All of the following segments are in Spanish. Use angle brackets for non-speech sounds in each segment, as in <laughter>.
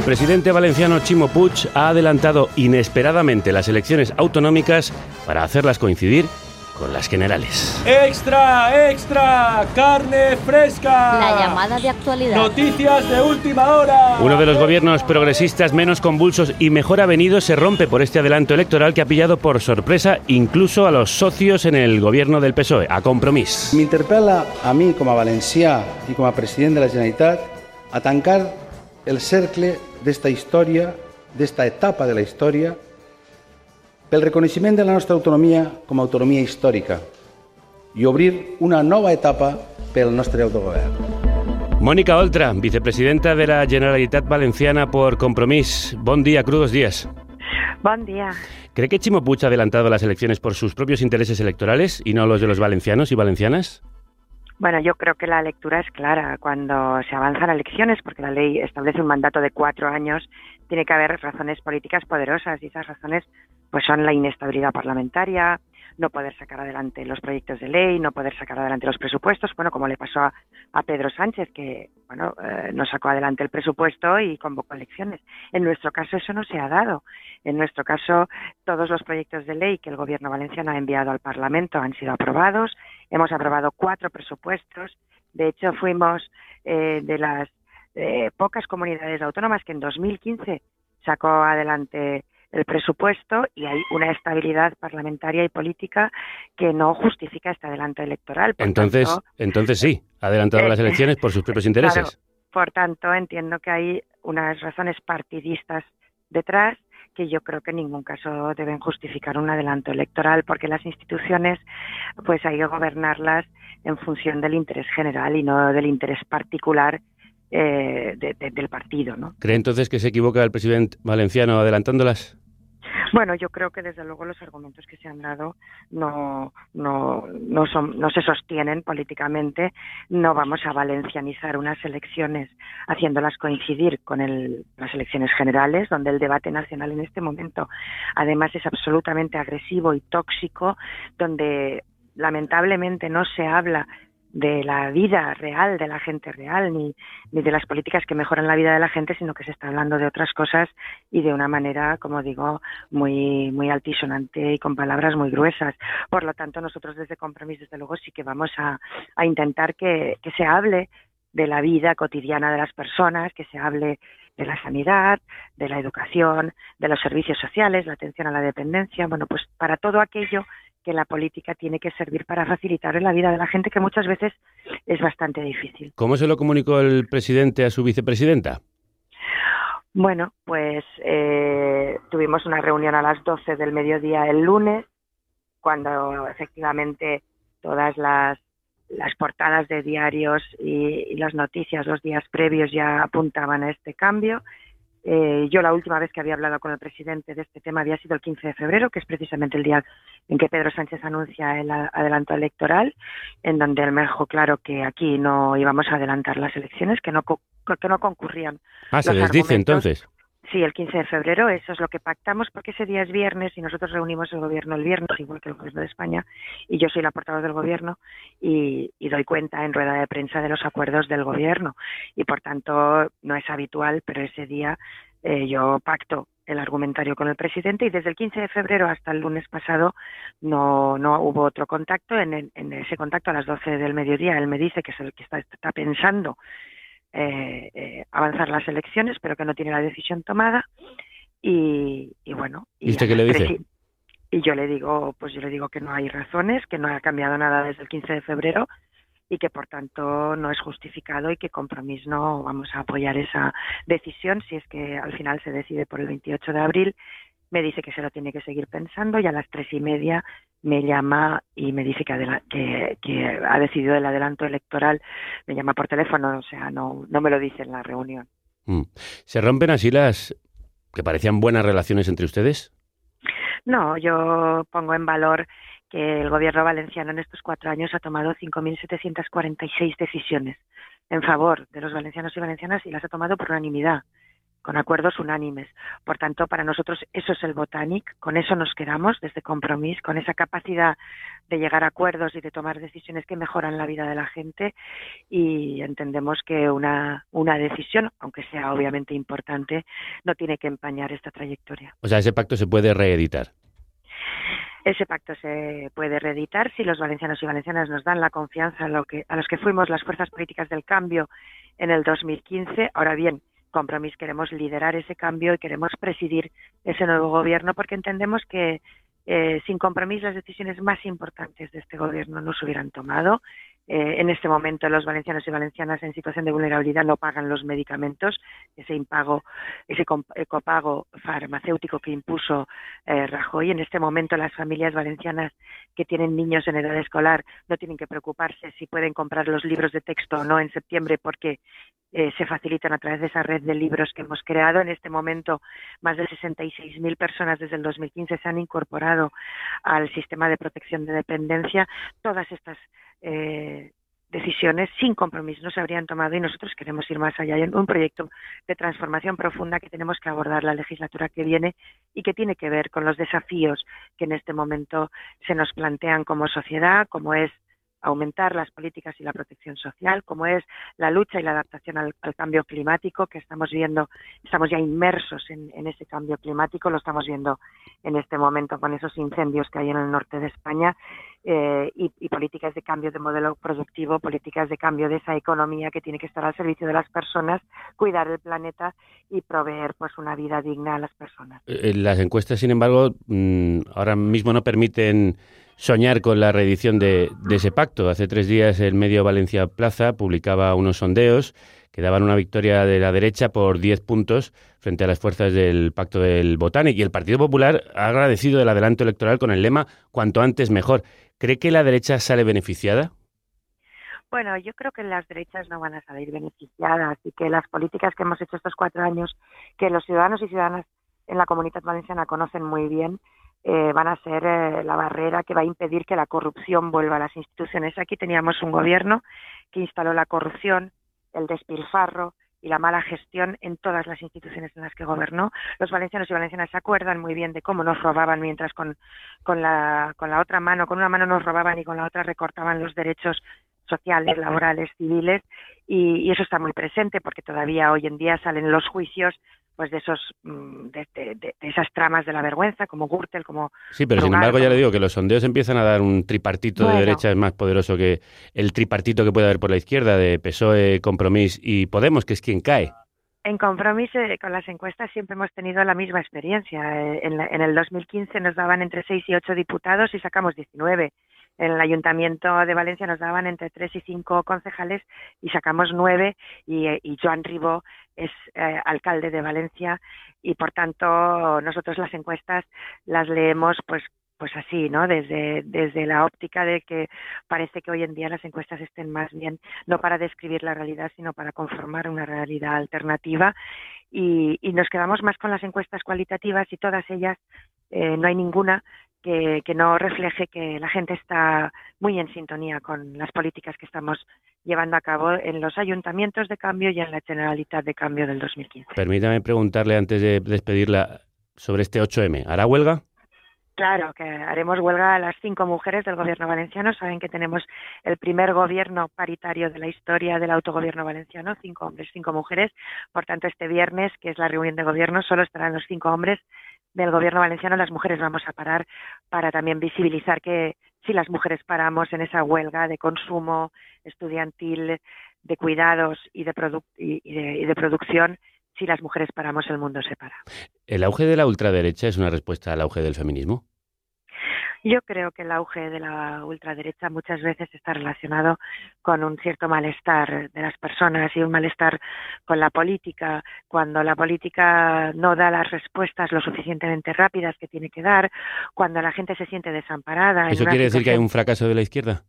El presidente valenciano Chimo Puig ha adelantado inesperadamente las elecciones autonómicas para hacerlas coincidir con las generales. ¡Extra, extra! ¡Carne fresca! La llamada de actualidad. Noticias de última hora. Uno de los gobiernos progresistas menos convulsos y mejor avenidos se rompe por este adelanto electoral que ha pillado por sorpresa incluso a los socios en el gobierno del PSOE, a Compromís. M'interpel·la a mi com a valencià i com a president de la Generalitat a tancar el cercle d'esta història, d'esta etapa de la història, pel reconeixement de la nostra autonomia com a autonomia històrica i obrir una nova etapa pel nostre autogovern. Mónica Oltra, vicepresidenta de la Generalitat Valenciana por Compromís. Bon día, crudos días. Buen día. ¿Cree que Chimo Puig ha adelantado las elecciones por sus propios intereses electorales y no los de los valencianos y valencianas? Bueno, yo creo que la lectura es clara. Cuando se avanzan elecciones, porque la ley establece un mandato de cuatro años, tiene que haber razones políticas poderosas y esas razones pues son la inestabilidad parlamentaria, no poder sacar adelante los proyectos de ley, no poder sacar adelante los presupuestos, bueno, como le pasó a, Pedro Sánchez, que bueno, eh, no sacó adelante el presupuesto y convocó elecciones. En nuestro caso eso no se ha dado. En nuestro caso, todos los proyectos de ley que el Gobierno valenciano ha enviado al Parlamento han sido aprobados. Hemos aprobado cuatro presupuestos. De hecho, fuimos eh, de las eh, pocas comunidades autónomas que en 2015 sacó adelante el presupuesto y hay una estabilidad parlamentaria y política que no justifica este adelanto electoral. Por Entonces, tanto, entonces sí, adelantado Eh, las elecciones por sus propios <laughs> intereses. Claro, por tanto, entiendo que hay unas razones partidistas detrás que yo creo que en ningún caso deben justificar un adelanto electoral, porque las instituciones, pues hay que gobernarlas en función del interés general y no del interés particular eh, de- de- del partido, ¿no? ¿Cree entonces que se equivoca el presidente valenciano adelantándolas? Bueno, yo creo que desde luego los argumentos que se han dado no, no, no, son, no se sostienen políticamente. No vamos a valencianizar unas elecciones haciéndolas coincidir con el- las elecciones generales, donde el debate nacional en este momento además es absolutamente agresivo y tóxico, donde lamentablemente no se habla de la vida real de la gente real ni, ni de las políticas que mejoran la vida de la gente, sino que se está hablando de otras cosas y de una manera, como digo, muy muy altisonante y con palabras muy gruesas. Por lo tanto, nosotros desde Compromís, desde luego, sí que vamos a, a intentar que, que se hable de la vida cotidiana de las personas, que se hable de la sanidad, de la educación, de los servicios sociales, la atención a la dependencia, bueno, pues para todo aquello que la política tiene que servir para facilitar la vida de la gente, que muchas veces es bastante difícil. ¿Cómo se lo comunicó el presidente a su vicepresidenta? Bueno, pues eh, tuvimos una reunión a las 12 del mediodía el lunes, cuando efectivamente todas las, las portadas de diarios y, y las noticias los días previos ya apuntaban a este cambio. Eh, yo la última vez que había hablado con el presidente de este tema había sido el 15 de febrero, que es precisamente el día en que Pedro Sánchez anuncia el adelanto electoral, en donde él me dejó claro que aquí no íbamos a adelantar las elecciones, que no, que no concurrían Ah, se les dice entonces. Sí, el 15 de febrero, eso es lo que pactamos, porque ese día es viernes y nosotros reunimos el gobierno el viernes, igual que el gobierno de España, y yo soy la portavoz del gobierno y, doy cuenta en rueda de prensa de los acuerdos del gobierno. Y por tanto, no es habitual, pero ese día eh, yo pacto el argumentario con el presidente y desde el 15 de febrero hasta el lunes pasado no, no hubo otro contacto. En, en ese contacto a las 12 del mediodía él me dice que es el que está, está pensando eh, eh, avanzar las elecciones, pero que no tiene la decisión tomada. Y, y bueno. ¿Y usted qué le dice? Y yo le digo, pues yo le digo que no hay razones, que no ha cambiado nada desde el 15 de febrero y que por tanto no es justificado y que compromiso no vamos a apoyar esa decisión si es que al final se decide por el 28 de abril. Me dice que se lo tiene que seguir pensando y a las tres y media me llama y me dice que, que, ha decidido el adelanto electoral. Me llama por teléfono, o sea, no, no me lo dice en la reunión. Mm. ¿Se rompen así las que parecían buenas relaciones entre ustedes? No, yo pongo en valor que el gobierno valenciano en estos cuatro años ha tomado 5.746 decisiones en favor de los valencianos y valencianas y las ha tomado por unanimidad, con acuerdos unánimes. Por tanto, para nosotros eso es el Botanic, con eso nos quedamos desde compromiso, con esa capacidad de llegar a acuerdos y de tomar decisiones que mejoran la vida de la gente y entendemos que una, una decisión, aunque sea obviamente importante, no tiene que empañar esta trayectoria. O sea, ese pacto se puede reeditar. Ese pacto se puede reeditar si los valencianos y valencianas nos dan la confianza a, lo que, a los que fuimos las fuerzas políticas del cambio en el 2015. Ahora bien, Compromís queremos liderar ese cambio y queremos presidir ese nuevo gobierno porque entendemos que eh, sin compromiso las decisiones más importantes de este gobierno no se hubieran tomado eh, en este momento los valencianos y valencianas en situación de vulnerabilidad no pagan los medicamentos, ese impago, ese copago farmacéutico que impuso eh, Rajoy. En este momento las familias valencianas que tienen niños en edad escolar no tienen que preocuparse si pueden comprar los libros de texto o no en septiembre porque eh, se facilitan a través de esa red de libros que hemos creado. En este momento, más de 66.000 personas desde el 2015 se han incorporado al sistema de protección de dependencia. Todas estas eh, decisiones sin compromiso no se habrían tomado y nosotros queremos ir más allá. Hay un proyecto de transformación profunda que tenemos que abordar la legislatura que viene y que tiene que ver con los desafíos que en este momento se nos plantean como sociedad, como es aumentar las políticas y la protección social, como es la lucha y la adaptación al, cambio climático, que estamos viendo, estamos ya inmersos en, ese cambio climático, lo estamos viendo en este momento con esos incendios que hay en el norte de España, eh, y, y, políticas de cambio de modelo productivo, políticas de cambio de esa economía que tiene que estar al servicio de las personas, cuidar el planeta y proveer pues una vida digna a las personas. Eh, las encuestas, sin embargo, mm, ahora mismo no permiten soñar con la reedición de, ese pacto. Hace tres días el medio Valencia Plaza publicaba unos sondeos que daban una victoria de la derecha por 10 puntos frente a las fuerzas del Pacto del Botánico. Y el Partido Popular ha agradecido el adelanto electoral con el lema cuanto antes mejor. ¿Cree que la derecha sale beneficiada? Bueno, yo creo que las derechas no van a salir beneficiadas y que las políticas que hemos hecho estos cuatro años, que los ciudadanos y ciudadanas en la comunidad valenciana conocen muy bien, eh, van a ser eh, la barrera que va a impedir que la corrupción vuelva a las instituciones. Aquí teníamos un gobierno que instaló la corrupción, el despilfarro y la mala gestión en todas las instituciones en las que gobernó. Los valencianos y valencianas se acuerdan muy bien de cómo nos robaban mientras con, la, otra mano, con una mano nos robaban y con la otra recortaban los derechos sociales, laborales, civiles, y, eso está muy presente porque todavía hoy en día salen los juicios pues de esos mm, de, esas tramas de la vergüenza como Gürtel como sí pero sin embargo ya le digo que los sondeos empiezan a dar un tripartito de derecha es más poderoso que el tripartito que puede haber por la izquierda de PSOE Compromís y Podemos que es quien cae. En compromiso eh, con las encuestas siempre hemos tenido la misma experiencia. Eh, en, en, el 2015 nos daban entre 6 y 8 diputados y sacamos 19 en el Ayuntamiento de Valencia nos daban entre tres y cinco concejales y sacamos nueve y, Joan Ribó es eh, alcalde de Valencia y por tanto nosotros las encuestas las leemos pues pues así, ¿no? Desde, desde la óptica de que parece que hoy en día las encuestas estén más bien no para describir la realidad, sino para conformar una realidad alternativa. Y, y nos quedamos más con las encuestas cualitativas y todas ellas, eh, no hay ninguna que, no refleje que la gente está muy en sintonía con las políticas que estamos llevando a cabo en los ayuntamientos de cambio y en la Generalitat de Cambio del 2015. Permítame preguntarle antes de despedirla sobre este 8M. ¿Hará huelga? Claro, que haremos huelga a las cinco mujeres del gobierno valenciano. Saben que tenemos el primer gobierno paritario de la historia del autogobierno valenciano, cinco hombres, cinco mujeres. Por tanto, este viernes, que es la reunión de gobierno, solo estarán los cinco hombres del gobierno valenciano. Las mujeres vamos a parar para también visibilizar que si las mujeres paramos en esa huelga de consumo estudiantil, de cuidados y de, y de, y de producción, si las mujeres paramos, el mundo se para. ¿El auge de la ultraderecha es una respuesta al auge del feminismo? Yo creo que el auge de la ultraderecha muchas veces está relacionado con un cierto malestar de las personas y un malestar con la política, cuando la política no da las respuestas lo suficientemente rápidas que tiene que dar, cuando la gente se siente desamparada. ¿Eso quiere decir que hay un fracaso de la izquierda?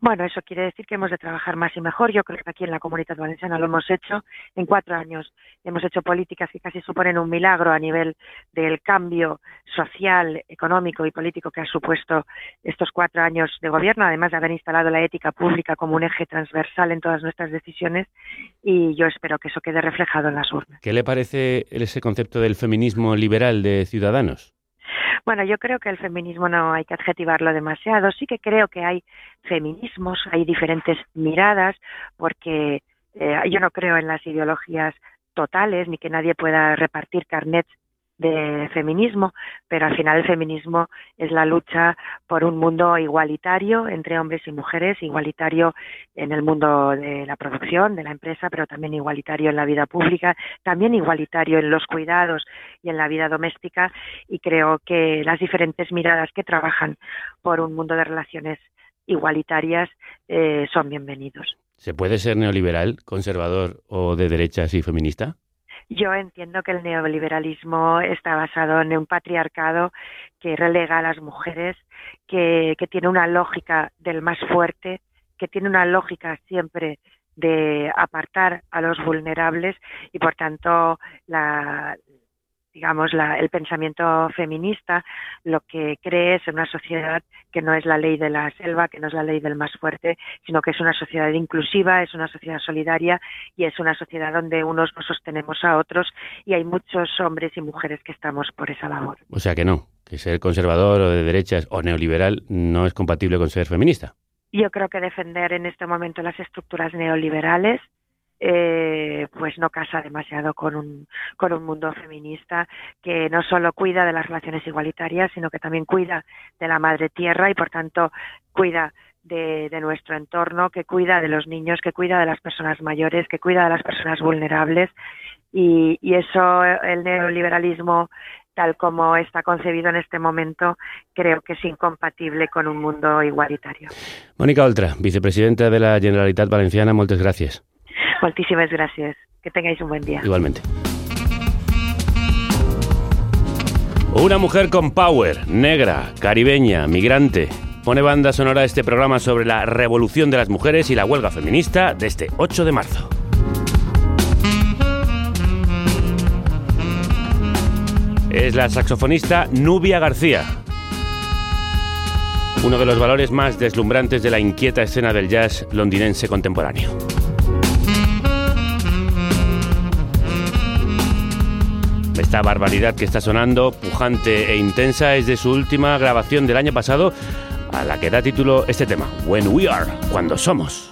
Bueno, eso quiere decir que hemos de trabajar más y mejor. Yo creo que aquí en la Comunidad Valenciana lo hemos hecho. En cuatro años hemos hecho políticas que casi suponen un milagro a nivel del cambio social, económico y político que ha supuesto estos cuatro años de gobierno, además de haber instalado la ética pública como un eje transversal en todas nuestras decisiones. Y yo espero que eso quede reflejado en las urnas. ¿Qué le parece ese concepto del feminismo liberal de Ciudadanos? Bueno, yo creo que el feminismo no hay que adjetivarlo demasiado. Sí que creo que hay feminismos, hay diferentes miradas, porque eh, yo no creo en las ideologías totales ni que nadie pueda repartir carnets de feminismo, pero al final el feminismo es la lucha por un mundo igualitario entre hombres y mujeres, igualitario en el mundo de la producción, de la empresa, pero también igualitario en la vida pública, también igualitario en los cuidados y en la vida doméstica y creo que las diferentes miradas que trabajan por un mundo de relaciones igualitarias eh, son bienvenidos. ¿Se puede ser neoliberal, conservador o de derechas y feminista? Yo entiendo que el neoliberalismo está basado en un patriarcado que relega a las mujeres, que, que tiene una lógica del más fuerte, que tiene una lógica siempre de apartar a los vulnerables y por tanto la, digamos, la, el pensamiento feminista lo que cree es una sociedad que no es la ley de la selva, que no es la ley del más fuerte, sino que es una sociedad inclusiva, es una sociedad solidaria y es una sociedad donde unos nos sostenemos a otros y hay muchos hombres y mujeres que estamos por esa labor. O sea que no, que ser conservador o de derechas o neoliberal no es compatible con ser feminista. Yo creo que defender en este momento las estructuras neoliberales eh, pues no casa demasiado con un, con un mundo feminista que no solo cuida de las relaciones igualitarias, sino que también cuida de la madre tierra y por tanto cuida de, de, nuestro entorno, que cuida de los niños, que cuida de las personas mayores, que cuida de las personas vulnerables y, y eso el neoliberalismo tal como está concebido en este momento, creo que es incompatible con un mundo igualitario. Mónica Oltra, vicepresidenta de la Generalitat Valenciana, muchas gracias. Moltíssimes gràcies. Que tengáis un buen día. Igualmente. Una mujer con power, negra, caribeña, migrante. Pone banda sonora a este programa sobre la revolución de las mujeres y la huelga feminista de este 8 de marzo. Es la saxofonista Nubia García, uno de los valores más deslumbrantes de la inquieta escena del jazz londinense contemporáneo. Esta barbaridad que está sonando, pujante e intensa, es de su última grabación del año pasado, a la que da título este tema, When We Are, cuando somos.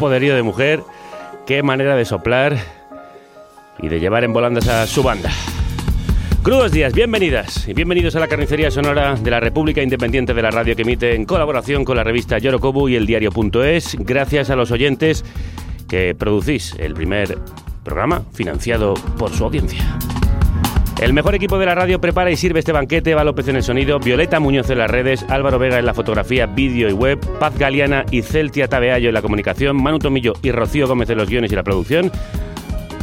Poderío de mujer, qué manera de soplar y de llevar en volandas a su banda. Crudos días, bienvenidas y bienvenidos a la carnicería sonora de la República Independiente de la Radio que emite en colaboración con la revista Yorokobu y el diario.es, gracias a los oyentes que producís el primer programa financiado por su audiencia. El mejor equipo de la radio prepara y sirve este banquete. Eva López en el sonido, Violeta Muñoz en las redes, Álvaro Vega en la fotografía, vídeo y web, Paz Galeana y Celtia Tabeallo en la comunicación, Manu Tomillo y Rocío Gómez en los guiones y la producción,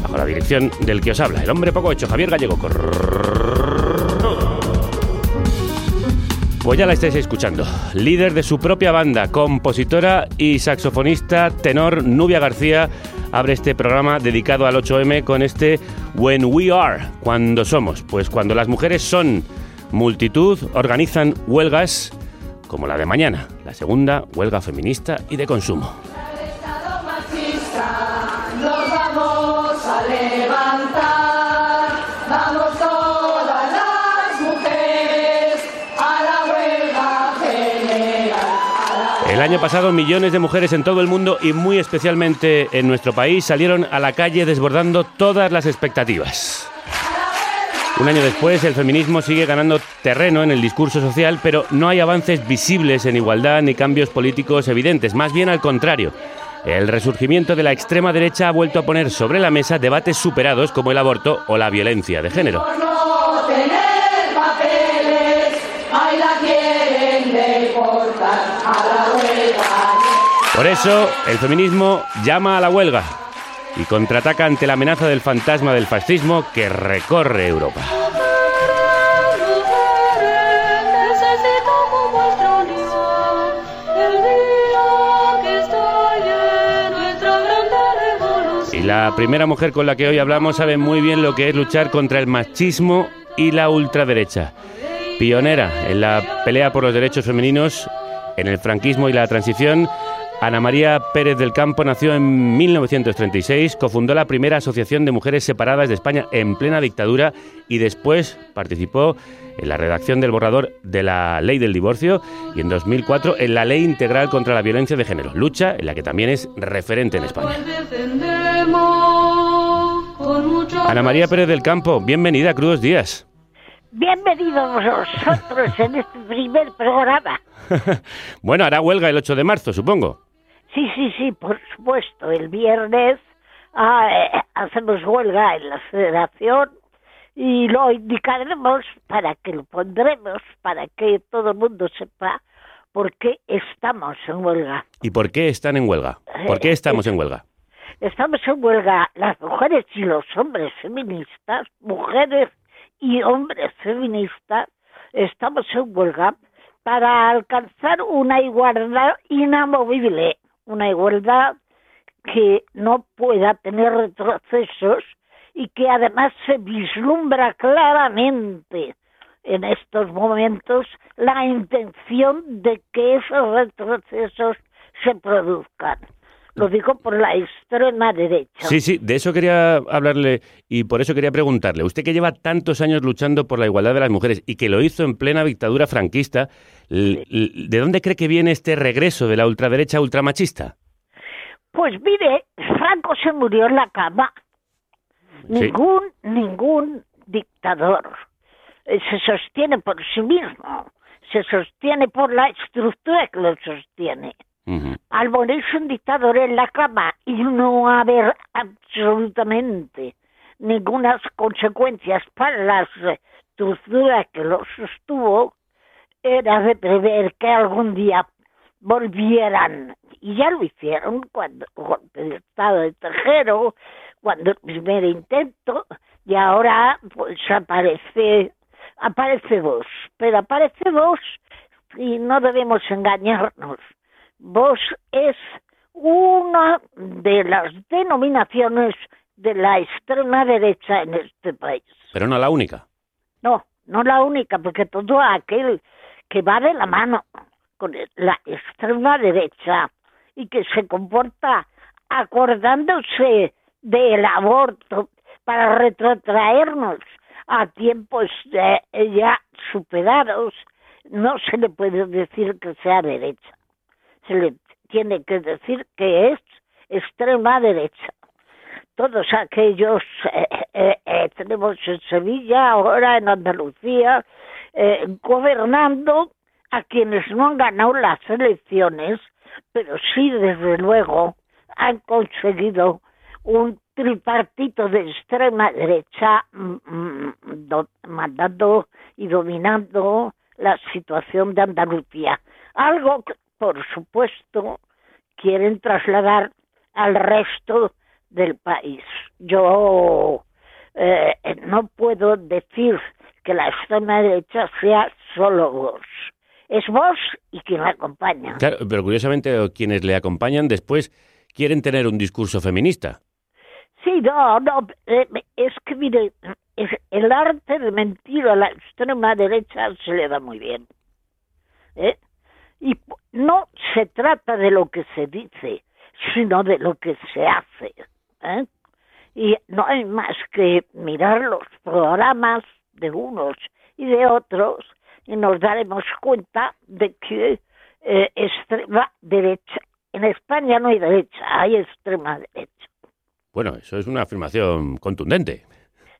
bajo la dirección del que os habla, el hombre poco hecho, Javier Gallego. Pues ya la estáis escuchando. Líder de su propia banda, compositora y saxofonista tenor Nubia García abre este programa dedicado al 8M con este When We Are, cuando somos. Pues cuando las mujeres son multitud, organizan huelgas como la de mañana, la segunda huelga feminista y de consumo. El año pasado millones de mujeres en todo el mundo y muy especialmente en nuestro país salieron a la calle desbordando todas las expectativas. Un año después el feminismo sigue ganando terreno en el discurso social, pero no hay avances visibles en igualdad ni cambios políticos evidentes, más bien al contrario. El resurgimiento de la extrema derecha ha vuelto a poner sobre la mesa debates superados como el aborto o la violencia de género. Por eso, el feminismo llama a la huelga y contraataca ante la amenaza del fantasma del fascismo que recorre Europa. Y la primera mujer con la que hoy hablamos sabe muy bien lo que es luchar contra el machismo y la ultraderecha. Pionera en la pelea por los derechos femeninos, en el franquismo y la transición, Ana María Pérez del Campo nació en 1936, cofundó la primera asociación de mujeres separadas de España en plena dictadura y después participó en la redacción del borrador de la ley del divorcio y en 2004 en la ley integral contra la violencia de género, lucha en la que también es referente en España. Ana María Pérez del Campo, bienvenida a Crudos Días. Bienvenidos vosotros en este primer programa. <laughs> bueno, hará huelga el 8 de marzo, supongo. Sí, sí, sí, por supuesto. El viernes ah, eh, hacemos huelga en la federación y lo indicaremos para que lo pondremos, para que todo el mundo sepa por qué estamos en huelga. ¿Y por qué están en huelga? ¿Por qué estamos en huelga? Estamos en huelga las mujeres y los hombres feministas, mujeres y hombres feministas, estamos en huelga para alcanzar una igualdad inamovible, una igualdad que no pueda tener retrocesos y que además se vislumbra claramente en estos momentos la intención de que esos retrocesos se produzcan. Lo digo por la extrema derecha. Sí, sí, de eso quería hablarle y por eso quería preguntarle. Usted que lleva tantos años luchando por la igualdad de las mujeres y que lo hizo en plena dictadura franquista, ¿de dónde cree que viene este regreso de la ultraderecha ultramachista? Pues mire, Franco se murió en la cama. Sí. Ningún, ningún dictador eh, se sostiene por sí mismo, se sostiene por la estructura que lo sostiene. Al morirse un dictador en la cama y no haber absolutamente ninguna consecuencias para la estructura que lo sostuvo, era de prever que algún día volvieran. Y ya lo hicieron cuando golpe de Estado de Tejero, cuando el primer intento, y ahora pues aparece, aparece vos. Pero aparece vos y no debemos engañarnos. Vos es una de las denominaciones de la extrema derecha en este país. Pero no la única. No, no la única, porque todo aquel que va de la mano con la extrema derecha y que se comporta acordándose del aborto para retrotraernos a tiempos eh, ya superados, no se le puede decir que sea derecha. Se le tiene que decir que es extrema derecha. Todos aquellos, eh, eh, tenemos en Sevilla, ahora en Andalucía, eh, gobernando a quienes no han ganado las elecciones, pero sí, desde luego, han conseguido un tripartito de extrema derecha mm, mm, do- mandando y dominando la situación de Andalucía. Algo que, por supuesto, quieren trasladar al resto del país. Yo eh, no puedo decir que la extrema derecha sea solo Vox. Es Vox y quien la acompaña. Claro, pero curiosamente quienes le acompañan después quieren tener un discurso feminista. Sí, no, no, eh, es que mire, es- el arte de mentir a la extrema derecha se le da muy bien. ¿eh? Y no se trata de lo que se dice, sino de lo que se hace. ¿eh? Y no hay más que mirar los programas de unos y de otros y nos daremos cuenta de que eh, extrema derecha, en España no hay derecha, hay extrema derecha. Bueno, eso es una afirmación contundente.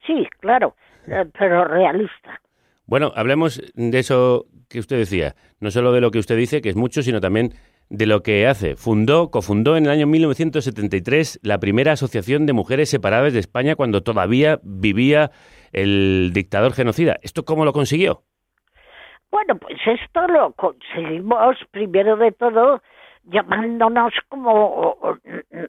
Sí, claro, eh, pero realista. Bueno, hablemos de eso que usted decía, no solo de lo que usted dice, que es mucho, sino también de lo que hace. Fundó, cofundó en el año 1973 la primera asociación de mujeres separadas de España cuando todavía vivía el dictador genocida. ¿Esto cómo lo consiguió? Bueno, pues esto lo conseguimos primero de todo llamándonos como eh,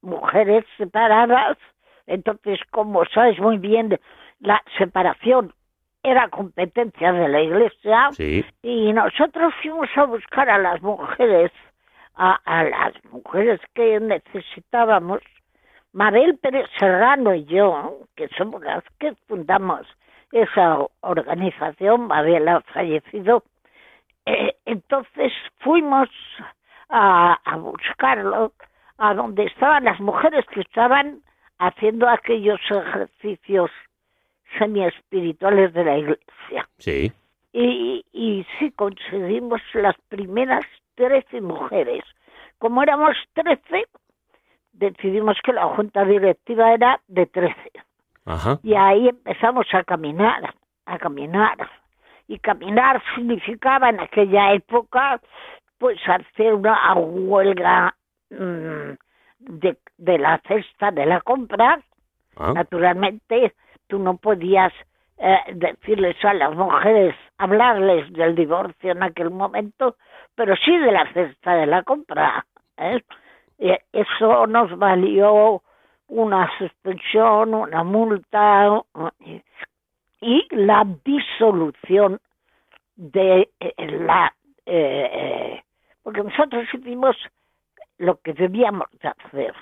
mujeres separadas. Entonces, como sabes muy bien, la separación era competencia de la Iglesia Sí. y nosotros fuimos a buscar a las mujeres, a, a las mujeres que necesitábamos. Mabel Pérez Serrano y yo, que somos las que fundamos esa organización, Mabel ha fallecido, eh, entonces fuimos a, a buscarlo a donde estaban las mujeres que estaban haciendo aquellos ejercicios semi-espirituales de la iglesia. Sí. Y, y sí conseguimos las primeras 13 mujeres. Como éramos 13, decidimos que la junta directiva era de 13. Ajá. Y ahí empezamos a caminar, a caminar. Y caminar significaba en aquella época, pues hacer una huelga mm, de, de la cesta de la compra. Ah. Naturalmente, tú no podías eh, decirles a las mujeres, hablarles del divorcio en aquel momento, pero sí de la cesta de la compra. ¿eh? Y eso nos valió una suspensión, una multa y la disolución de eh, la... eh, eh, porque nosotros hicimos lo que debíamos de hacer.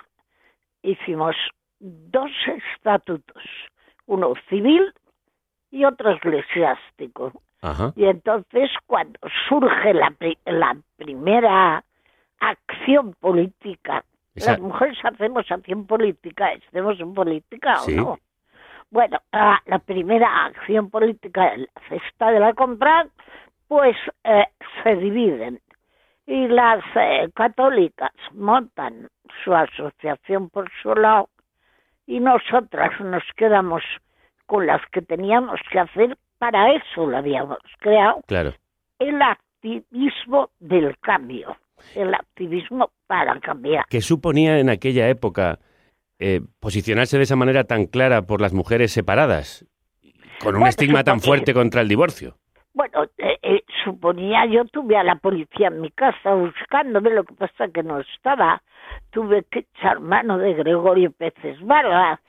Hicimos dos estatutos, uno civil y otro eclesiástico. Ajá. Y entonces cuando surge la, pri- la primera acción política, Esa- las mujeres hacemos acción política, estemos en política Sí. o no. Bueno, ah, la primera acción política de la cesta de la compra, pues eh, se dividen. Y las eh, católicas montan su asociación por su lado y nosotras nos quedamos con las que teníamos que hacer, para eso lo habíamos creado, Claro. el activismo del cambio, el activismo para cambiar. ¿Qué suponía en aquella época eh, posicionarse de esa manera tan clara por las mujeres separadas? Con un estigma tan fuerte contra el divorcio. Bueno, eh, eh, suponía, yo tuve a la policía en mi casa buscándome, lo que pasa que no estaba. Tuve que echar mano de Gregorio Peces Barba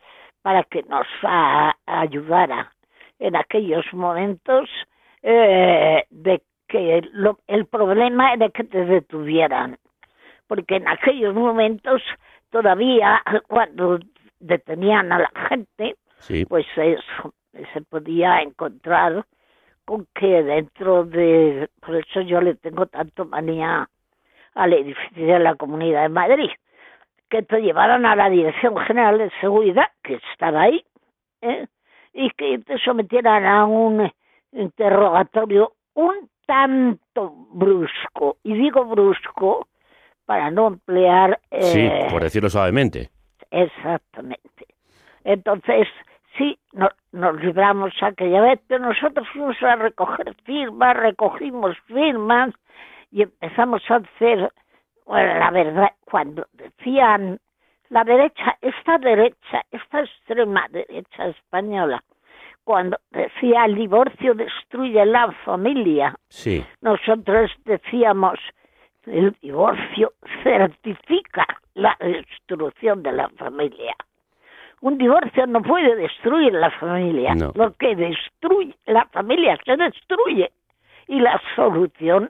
para que nos a- ayudara en aquellos momentos eh, de que lo- el problema era que te detuvieran. Porque en aquellos momentos todavía cuando detenían a la gente, Sí. pues eso, se podía encontrar con que dentro de, por eso yo le tengo tanto manía al edificio de la Comunidad de Madrid, que te llevaran a la Dirección General de Seguridad, que estaba ahí, ¿eh? y que te sometieran a un interrogatorio un tanto brusco. Y digo brusco para no emplear... Sí, eh, por decirlo suavemente. Exactamente. Entonces, sí, no- nos libramos aquella vez, pero nosotros fuimos a recoger firmas, recogimos firmas y empezamos a hacer, bueno, la verdad, cuando decían la derecha, esta derecha, esta extrema derecha española, cuando decía el divorcio destruye la familia, Sí. nosotros decíamos el divorcio certifica la destrucción de la familia. Un divorcio no puede destruir la familia. No. Lo que destruye la familia se destruye. Y la solución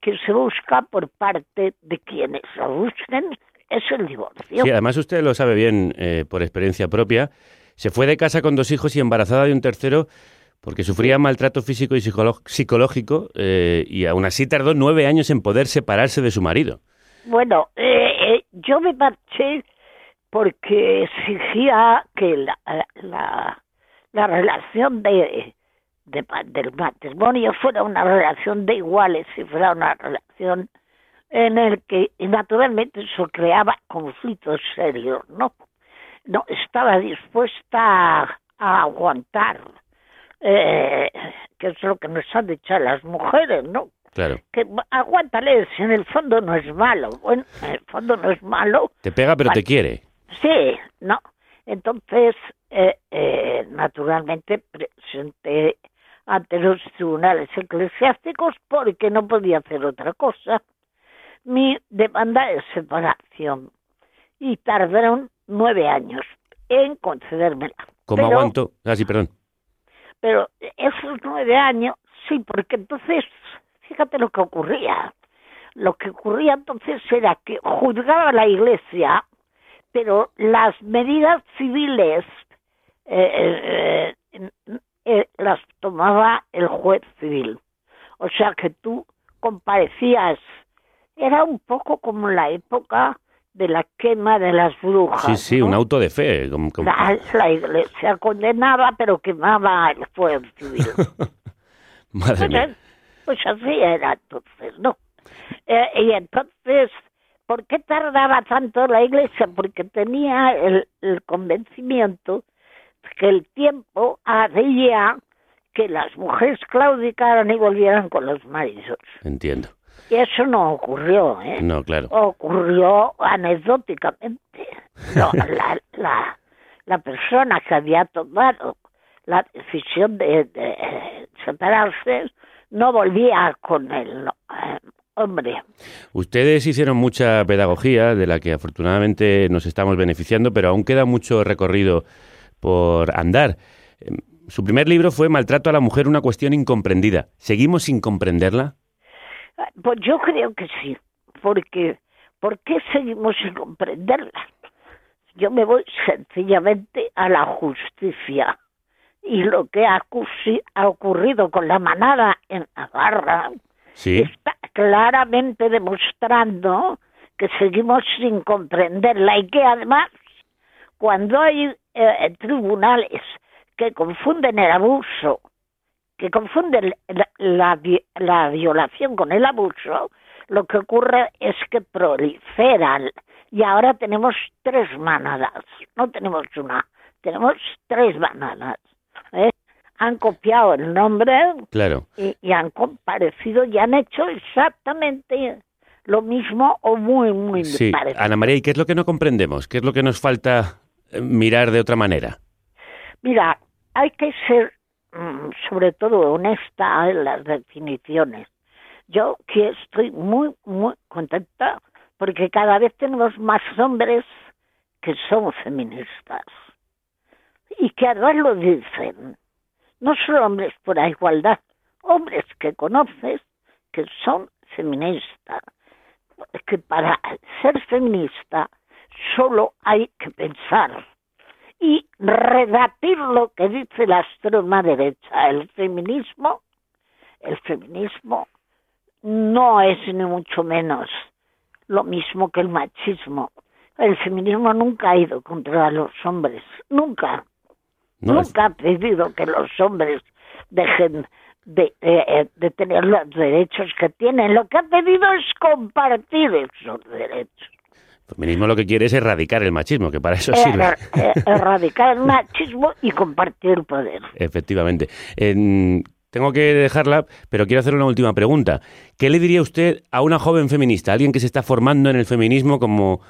que se busca por parte de quienes la busquen es el divorcio. Sí, además usted lo sabe bien eh, por experiencia propia. Se fue de casa con dos hijos y embarazada de un tercero porque sufría maltrato físico y psicológico eh, y aún así tardó nueve años en poder separarse de su marido. Bueno, eh, eh, yo me marché porque exigía que la, la, la relación de, de del matrimonio fuera una relación de iguales y fuera una relación en el que naturalmente eso creaba conflictos serios, ¿no? No estaba dispuesta a, a aguantar, eh, que es lo que nos han dicho las mujeres, ¿no? Claro. que aguántale, si en el fondo no es malo. Bueno, en el fondo no es malo. Te pega pero te quiere. Sí, no. Entonces, eh, eh, naturalmente presenté ante los tribunales eclesiásticos porque no podía hacer otra cosa. Mi demanda de separación. Y tardaron nueve años en concedérmela. ¿Cómo Pero- aguanto? Ah, sí, perdón. pero esos nueve años, sí, porque entonces, fíjate lo que ocurría. Lo que ocurría entonces era que juzgaba la iglesia, pero las medidas civiles eh, eh, eh, las tomaba el juez civil. O sea que tú comparecías, era un poco como la época de la quema de las brujas. Sí, sí, ¿no? un auto de fe. como- como- La, la iglesia condenaba, pero quemaba el fuego civil. <laughs> Madre pues, mía. eh, pues así era entonces, ¿no? Eh, y entonces, ¿por qué tardaba tanto la iglesia? Porque tenía el, el convencimiento que el tiempo haría que las mujeres claudicaran y volvieran con los maridos. Entiendo. Y eso no ocurrió, ¿eh? No, claro. ocurrió anecdóticamente. <laughs> No, la, la, la persona que había tomado la decisión de, de separarse no volvía con el eh, hombre. Ustedes hicieron mucha pedagogía de la que afortunadamente nos estamos beneficiando, pero aún queda mucho recorrido por andar. Em, Su primer libro fue Maltrato a la mujer, una cuestión incomprendida. ¿Seguimos sin comprenderla? Pues yo creo que sí, porque ¿por qué seguimos sin comprenderla? Yo me voy sencillamente a la justicia y lo que ha ocurrido con la manada en Navarra Está claramente demostrando que seguimos sin comprenderla y que además cuando hay eh, tribunales que confunden el abuso, que confunden la, la violación con el abuso, lo que ocurre es que proliferan y ahora tenemos tres manadas, no tenemos una, tenemos tres manadas. ¿eh? Han copiado el nombre Claro. y, y han comparecido y han hecho exactamente lo mismo o muy, muy Sí. parecido. Ana María, ¿y qué es lo que no comprendemos? ¿Qué es lo que nos falta eh, mirar de otra manera? Mira, hay que ser mm, sobre todo honesta en las definiciones. Yo que estoy muy, muy contenta porque cada vez tenemos más hombres que son feministas y que además lo dicen. No solo hombres por la igualdad, hombres que conoces que son feministas. Que para ser feminista solo hay que pensar y rebatir lo que dice la extrema derecha. El feminismo, el feminismo no es ni mucho menos lo mismo que el machismo. El feminismo nunca ha ido contra los hombres, nunca. No, es- nunca ha pedido que los hombres dejen de, eh, de tener los derechos que tienen. Lo que ha pedido es compartir esos derechos. El feminismo lo que quiere es erradicar el machismo, que para eso Er- sirve. eh, erradicar el machismo y compartir el poder. <laughs> Efectivamente. En- tengo que dejarla, pero quiero hacer una última pregunta. ¿Qué le diría usted a una joven feminista, alguien que se está formando en el feminismo como,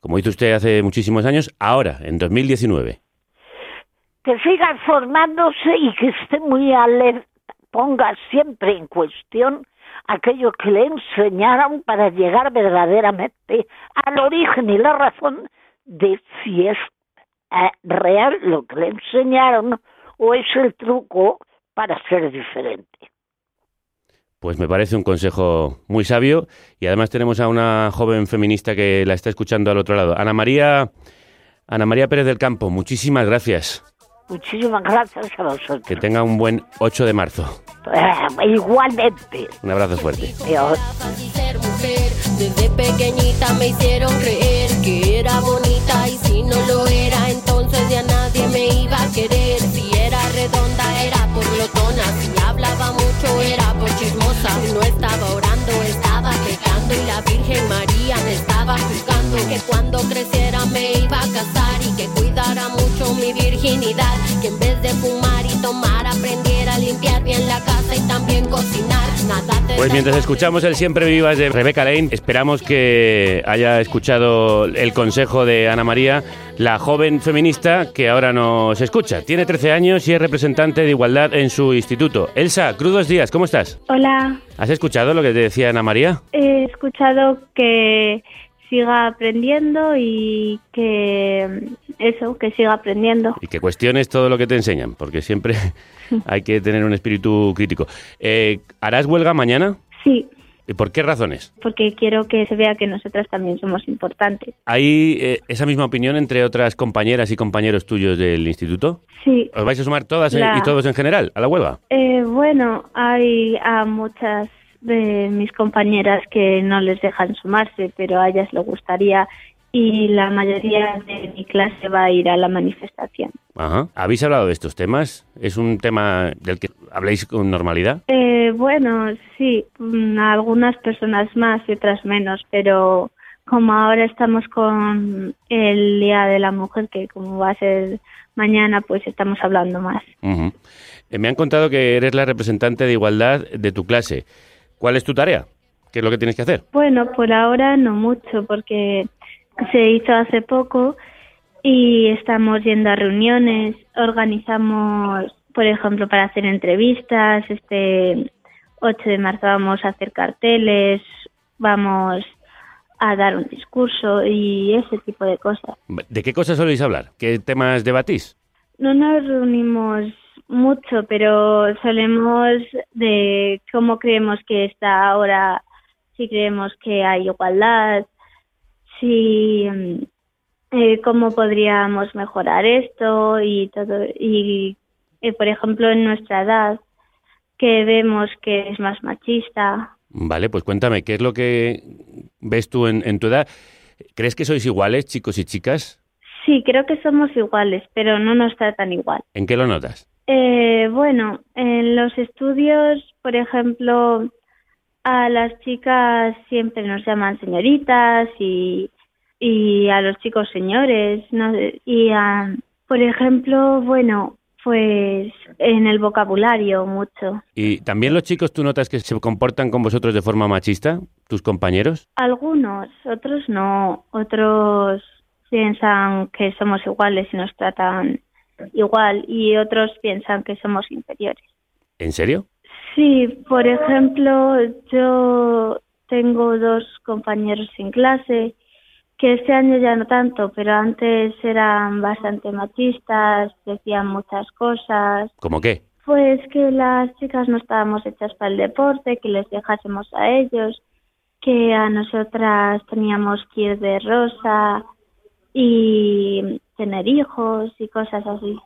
como hizo usted hace muchísimos años, ahora, en 2019? Que siga formándose y que esté muy alerta, ponga siempre en cuestión aquello que le enseñaron para llegar verdaderamente al origen y la razón de si es eh, real lo que le enseñaron o es el truco para ser diferente. Pues me parece un consejo muy sabio y además tenemos a una joven feminista que la está escuchando al otro lado. Ana María, Ana María Pérez del Campo, muchísimas gracias. Muchísimas gracias a vosotros. Que tenga un buen 8 de marzo. Eh, igualmente. Un abrazo fuerte. Desde pequeñita me hicieron creer que era bonita y si no lo era, entonces ya nadie me iba a querer. Si era redonda era por glotona, si hablaba mucho era por chismosa. Si no estaba orando, estaba pecando y la Virgen María me estaba juzgando. Que cuando creciera me iba a casar y que cuidara mucho mi virginidad. Que en vez de fumar y tomar aprendiera a limpiar bien la casa y también cocinar. Nada Pues mientras escuchamos el Siempre Vivas de Rebeca Lane, esperamos que haya escuchado el consejo de Ana María, la joven feminista que ahora nos escucha. Tiene 13 años y es representante de igualdad en su instituto. Elsa, crudos días, ¿cómo estás? Hola, ¿Has escuchado lo que te decía Ana María? he escuchado que siga aprendiendo y que eso, que siga aprendiendo. Y que cuestiones todo lo que te enseñan, porque siempre <laughs> hay que tener un espíritu crítico. Eh, ¿Harás huelga mañana? Sí, ¿Y por qué razones? porque quiero que se vea que nosotras también somos importantes. ¿Hay eh, esa misma opinión entre otras compañeras y compañeros tuyos del instituto? Sí, ¿Os vais a sumar todas La- y todos en general a la huelga? eh, bueno, hay a muchas de mis compañeras que no les dejan sumarse, pero a ellas les gustaría y la mayoría de mi clase va a ir a la manifestación. Ajá. ¿Habéis hablado de estos temas? ¿Es un tema del que habléis con normalidad? Eh, bueno, sí, mm, algunas personas más y otras menos, pero como ahora estamos con el Día de la Mujer, que como va a ser mañana, pues estamos hablando más. Eh, me han contado que eres la representante de igualdad de tu clase. ¿Cuál es tu tarea? ¿Qué es lo que tienes que hacer? Bueno, por ahora no mucho, porque se hizo hace poco y estamos yendo a reuniones, organizamos, por ejemplo, para hacer entrevistas, este 8 de marzo vamos a hacer carteles, vamos a dar un discurso y ese tipo de cosas. ¿De qué cosas soléis hablar? ¿Qué temas debatís? No nos reunimos mucho, pero solemos de cómo creemos que está ahora, si creemos que hay igualdad, si mm, eh, cómo podríamos mejorar esto y todo y eh, por ejemplo en nuestra edad que vemos que es más machista Vale, pues cuéntame, ¿qué es lo que ves tú en, en tu edad? ¿Crees que sois iguales, chicos y chicas? sí creo que somos iguales pero no nos tratan igual ¿En qué lo notas? Eh, bueno, en los estudios, por ejemplo, a las chicas siempre nos llaman señoritas y, y a los chicos señores. ¿no? Y, a, por ejemplo, bueno, pues en el vocabulario mucho. ¿Y también los chicos tú notas que se comportan con vosotros de forma machista, tus compañeros? Algunos, otros no. Otros piensan que somos iguales y nos tratan igual y otros piensan que somos inferiores. ¿En serio? Sí, por ejemplo, yo tengo dos compañeros en clase que este año ya no tanto, pero antes eran bastante machistas, decían muchas cosas. ¿Cómo qué? Pues que las chicas no estábamos hechas para el deporte, que les dejásemos a ellos, que a nosotras teníamos que ir de rosa y tener hijos y cosas así.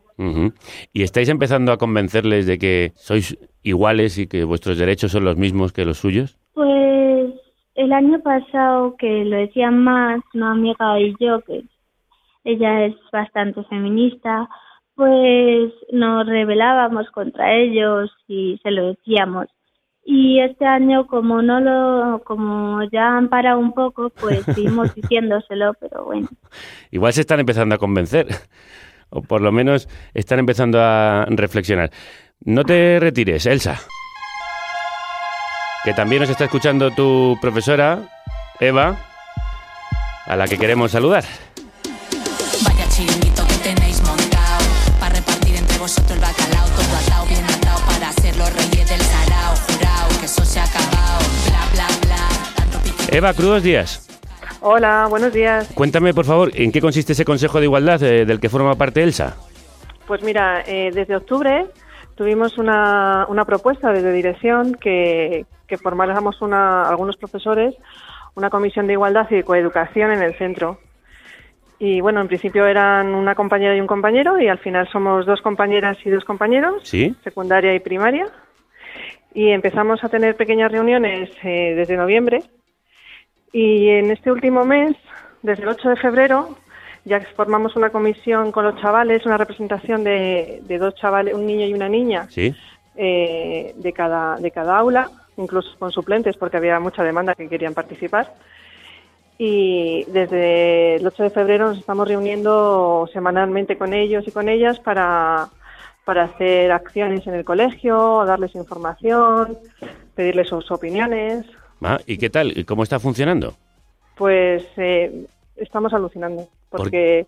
¿Y estáis empezando a convencerles de que sois iguales y que vuestros derechos son los mismos que los suyos? Pues el año pasado que lo decían más una amiga y yo, que ella es bastante feminista, pues nos rebelábamos contra ellos y se lo decíamos. Y este año, como no lo, como ya han parado un poco, pues <laughs> seguimos diciéndoselo, pero bueno. Igual se están empezando a convencer, <laughs> o por lo menos están empezando a reflexionar. No te retires, Elsa. Que también nos está escuchando tu profesora, Eva, a la que queremos saludar. Eva, crudos días. Hola, buenos días. Cuéntame, por favor, ¿en qué consiste ese Consejo de Igualdad eh, del que forma parte Elsa? Pues mira, eh, desde octubre tuvimos una, una propuesta desde dirección que, que formáramos una, algunos profesores una comisión de igualdad y de coeducación en el centro. Y bueno, en principio eran una compañera y un compañero y al final somos dos compañeras y dos compañeros, ¿Sí? secundaria y primaria. Y empezamos a tener pequeñas reuniones eh, desde noviembre. Y en este último mes, desde el 8 de febrero, ya formamos una comisión con los chavales, una representación de, de dos chavales, un niño y una niña, ¿Sí? eh, de, cada, de cada aula, incluso con suplentes porque había mucha demanda que querían participar. Y desde el 8 de febrero nos estamos reuniendo semanalmente con ellos y con ellas para, para hacer acciones en el colegio, darles información, pedirles sus opiniones. Ah, ¿Y qué tal? ¿Y ¿Cómo está funcionando? Pues eh, estamos alucinando. Porque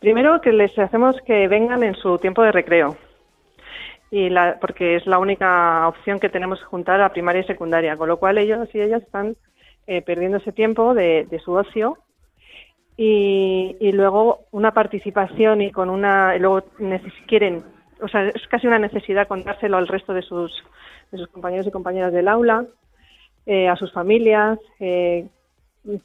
primero que les hacemos que vengan en su tiempo de recreo. Y la, porque es la única opción que tenemos que juntar a primaria y secundaria. Con lo cual ellos y ellas están eh, perdiendo ese tiempo de, de su ocio. Y, y luego una participación y con una. y luego quieren. O sea, es casi una necesidad contárselo al resto de sus, de sus compañeros y compañeras del aula, eh, a sus familias. eh,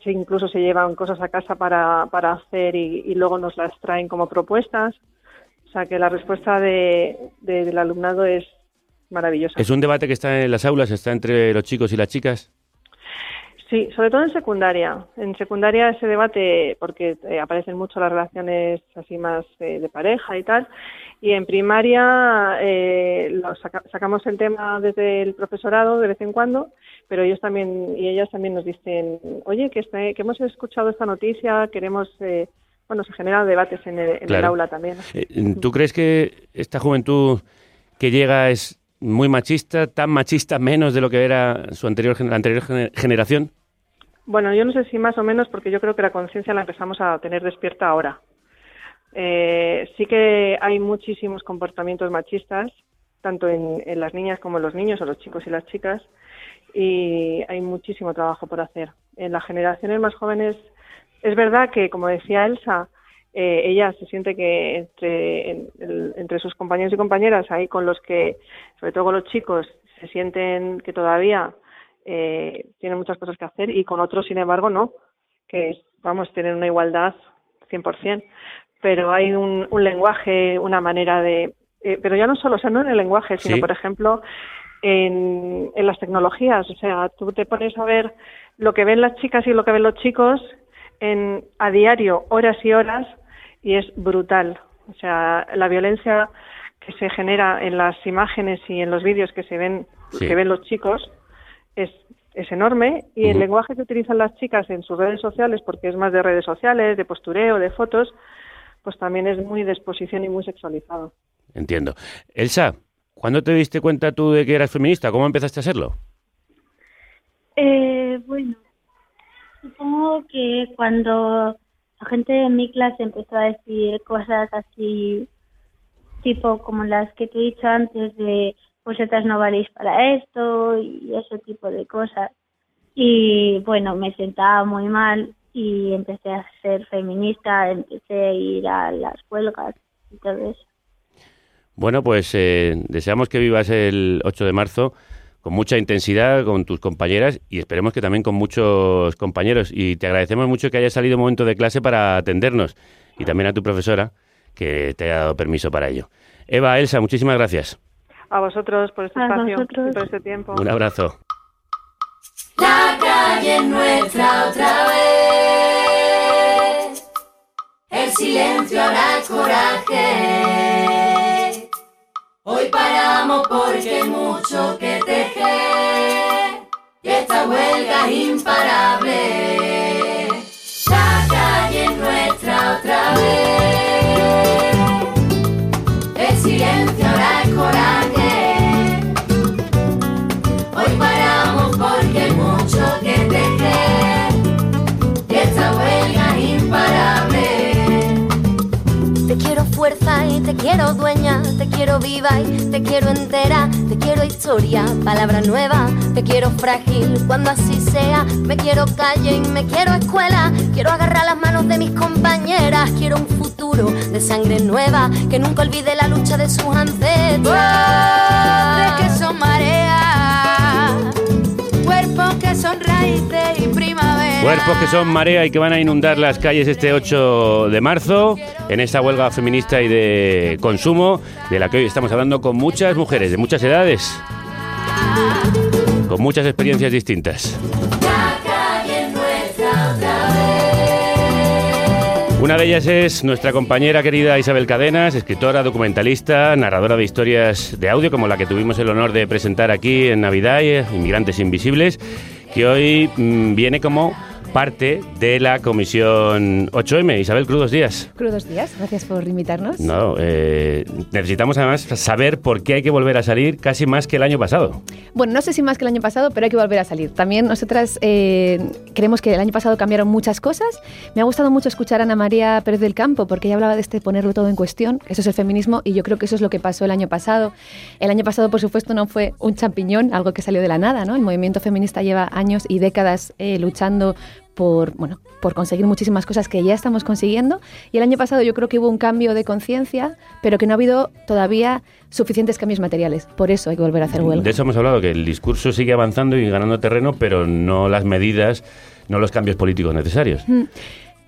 incluso se llevan cosas a casa para, para hacer y, luego nos las traen como propuestas. O sea que la respuesta de- del alumnado es maravillosa. ¿Es un debate que está en las aulas, está entre los chicos y las chicas? Sí, sobre todo en secundaria. En secundaria ese debate, porque eh, aparecen mucho las relaciones así más eh, de pareja y tal. Y en primaria eh, lo saca- sacamos el tema desde el profesorado de vez en cuando, pero ellos también y ellas también nos dicen, oye, que, este- que hemos escuchado esta noticia, queremos, eh, bueno, se generan debates en el, en el aula también. Eh, ¿Tú crees que esta juventud que llega es muy machista, tan machista menos de lo que era su anterior, la anterior gener- generación? Bueno, yo no sé si más o menos, porque yo creo que la conciencia la empezamos a tener despierta ahora. Eh, sí que hay muchísimos comportamientos machistas, tanto en, en las niñas como en los niños, o los chicos y las chicas, y hay muchísimo trabajo por hacer. En las generaciones más jóvenes, es verdad que, como decía Elsa, eh, ella se siente que entre, en- el- entre sus compañeros y compañeras, ahí con los que, sobre todo con los chicos, se sienten que todavía eh, tienen muchas cosas que hacer y con otros, sin embargo, no, que vamos, tienen una igualdad 100%, pero hay un, un lenguaje, una manera de... eh, pero ya no solo, o sea, no en el lenguaje, sino, Sí. por ejemplo, en, en las tecnologías. O sea, tú te pones a ver lo que ven las chicas y lo que ven los chicos en, a diario, horas y horas, y es brutal. O sea, la violencia que se genera en las imágenes y en los vídeos que se ven, Sí. que ven los chicos, es, es enorme y el lenguaje que utilizan las chicas en sus redes sociales, porque es más de redes sociales, de postureo, de fotos, pues también es muy de exposición y muy sexualizado. Entiendo. Elsa, ¿cuándo te diste cuenta tú de que eras feminista? ¿Cómo empezaste a serlo? Eh, bueno, supongo que cuando la gente de mi clase empezó a decir cosas así, tipo como las que te he dicho antes de vosotras no valéis para esto y ese tipo de cosas. Y bueno, me sentaba muy mal y empecé a ser feminista, empecé a ir a las huelgas y todo eso. Bueno, pues eh, deseamos que vivas el 8 de marzo con mucha intensidad con tus compañeras y esperemos que también con muchos compañeros. Y te agradecemos mucho que hayas salido un momento de clase para atendernos y también a tu profesora que te haya dado permiso para ello. Eva, Elsa, muchísimas gracias. A vosotros por este A espacio vosotros. y por este tiempo. Un abrazo. La calle es nuestra otra vez. El silencio es coraje. Hoy paramos porque mucho que tejer. Y esta huelga imparable. La calle es nuestra otra vez. El silencio te quiero dueña, te quiero viva y te quiero entera, te quiero historia, palabra nueva, te quiero frágil cuando así sea, me quiero calle y me quiero escuela, quiero agarrar las manos de mis compañeras, quiero un futuro de sangre nueva, que nunca olvide la lucha de sus ancestros. que son marea, cuerpos que son raíces. Cuerpos que son marea y que van a inundar las calles este 8 de marzo en esta huelga feminista y de consumo de la que hoy estamos hablando con muchas mujeres de muchas edades, con muchas experiencias distintas. Una de ellas es nuestra compañera querida Isabel Cadenas, escritora, documentalista, narradora de historias de audio como la que tuvimos el honor de presentar aquí en Navidad, eh, Inmigrantes Invisibles, que hoy mm, viene como parte de la Comisión 8M. Isabel, crudos días. Crudos días, gracias por invitarnos. No, eh, necesitamos además saber por qué hay que volver a salir casi más que el año pasado. Bueno, no sé si más que el año pasado, pero hay que volver a salir. También nosotras eh, creemos que el año pasado cambiaron muchas cosas. Me ha gustado mucho escuchar a Ana María Pérez del Campo, porque ella hablaba de este ponerlo todo en cuestión. Eso es el feminismo y yo creo que eso es lo que pasó el año pasado. El año pasado, por supuesto, no fue un champiñón, algo que salió de la nada, ¿no? El movimiento feminista lleva años y décadas eh, luchando por, bueno, por conseguir muchísimas cosas que ya estamos consiguiendo. Y el año pasado yo creo que hubo un cambio de conciencia, pero que no ha habido todavía suficientes cambios materiales. Por eso hay que volver a hacer huelga. De eso hemos hablado, que el discurso sigue avanzando y ganando terreno, pero no las medidas, no los cambios políticos necesarios. Mm.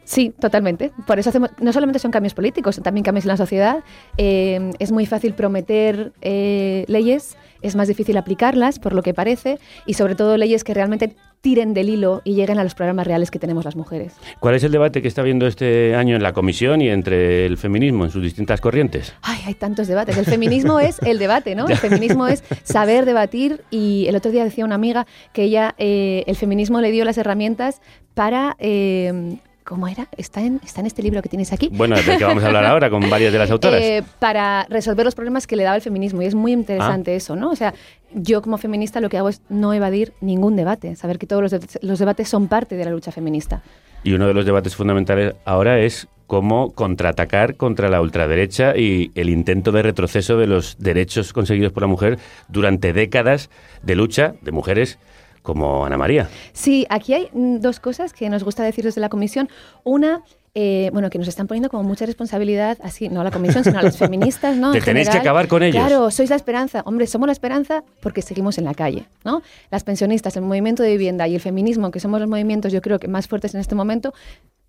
Sí, totalmente. Por eso hacemos, no solamente son cambios políticos, también cambios en la sociedad. Eh, es muy fácil prometer eh, leyes, es más difícil aplicarlas, por lo que parece, y sobre todo leyes que realmente tiren del hilo y lleguen a los programas reales que tenemos las mujeres. ¿Cuál es el debate que está habiendo este año en la comisión y entre el feminismo en sus distintas corrientes? Ay, hay tantos debates. El feminismo es el debate, ¿no? El <laughs> feminismo es saber debatir y el otro día decía una amiga que ella, eh, el feminismo le dio las herramientas para... Eh, ¿Cómo era? Está en, está en este libro que tienes aquí. Bueno, del que vamos a hablar ahora con varias de las <laughs> autoras. Eh, para resolver los problemas que le daba el feminismo. Y es muy interesante Ah. eso, ¿no? O sea, yo como feminista lo que hago es no evadir ningún debate, saber que todos los, de- los debates son parte de la lucha feminista. Y uno de los debates fundamentales ahora es cómo contraatacar contra la ultraderecha y el intento de retroceso de los derechos conseguidos por la mujer durante décadas de lucha de mujeres como Ana María. Sí, aquí hay mm, dos cosas que nos gusta decir desde la comisión. Una, eh, bueno, que nos están poniendo como mucha responsabilidad, así, no a la comisión, sino a las <laughs> feministas, ¿no? Te En tenéis que acabar con ellos. Claro, sois la esperanza. Hombre, somos la esperanza porque seguimos en la calle, ¿no? Las pensionistas, el movimiento de vivienda y el feminismo, que somos los movimientos, yo creo que más fuertes en este momento,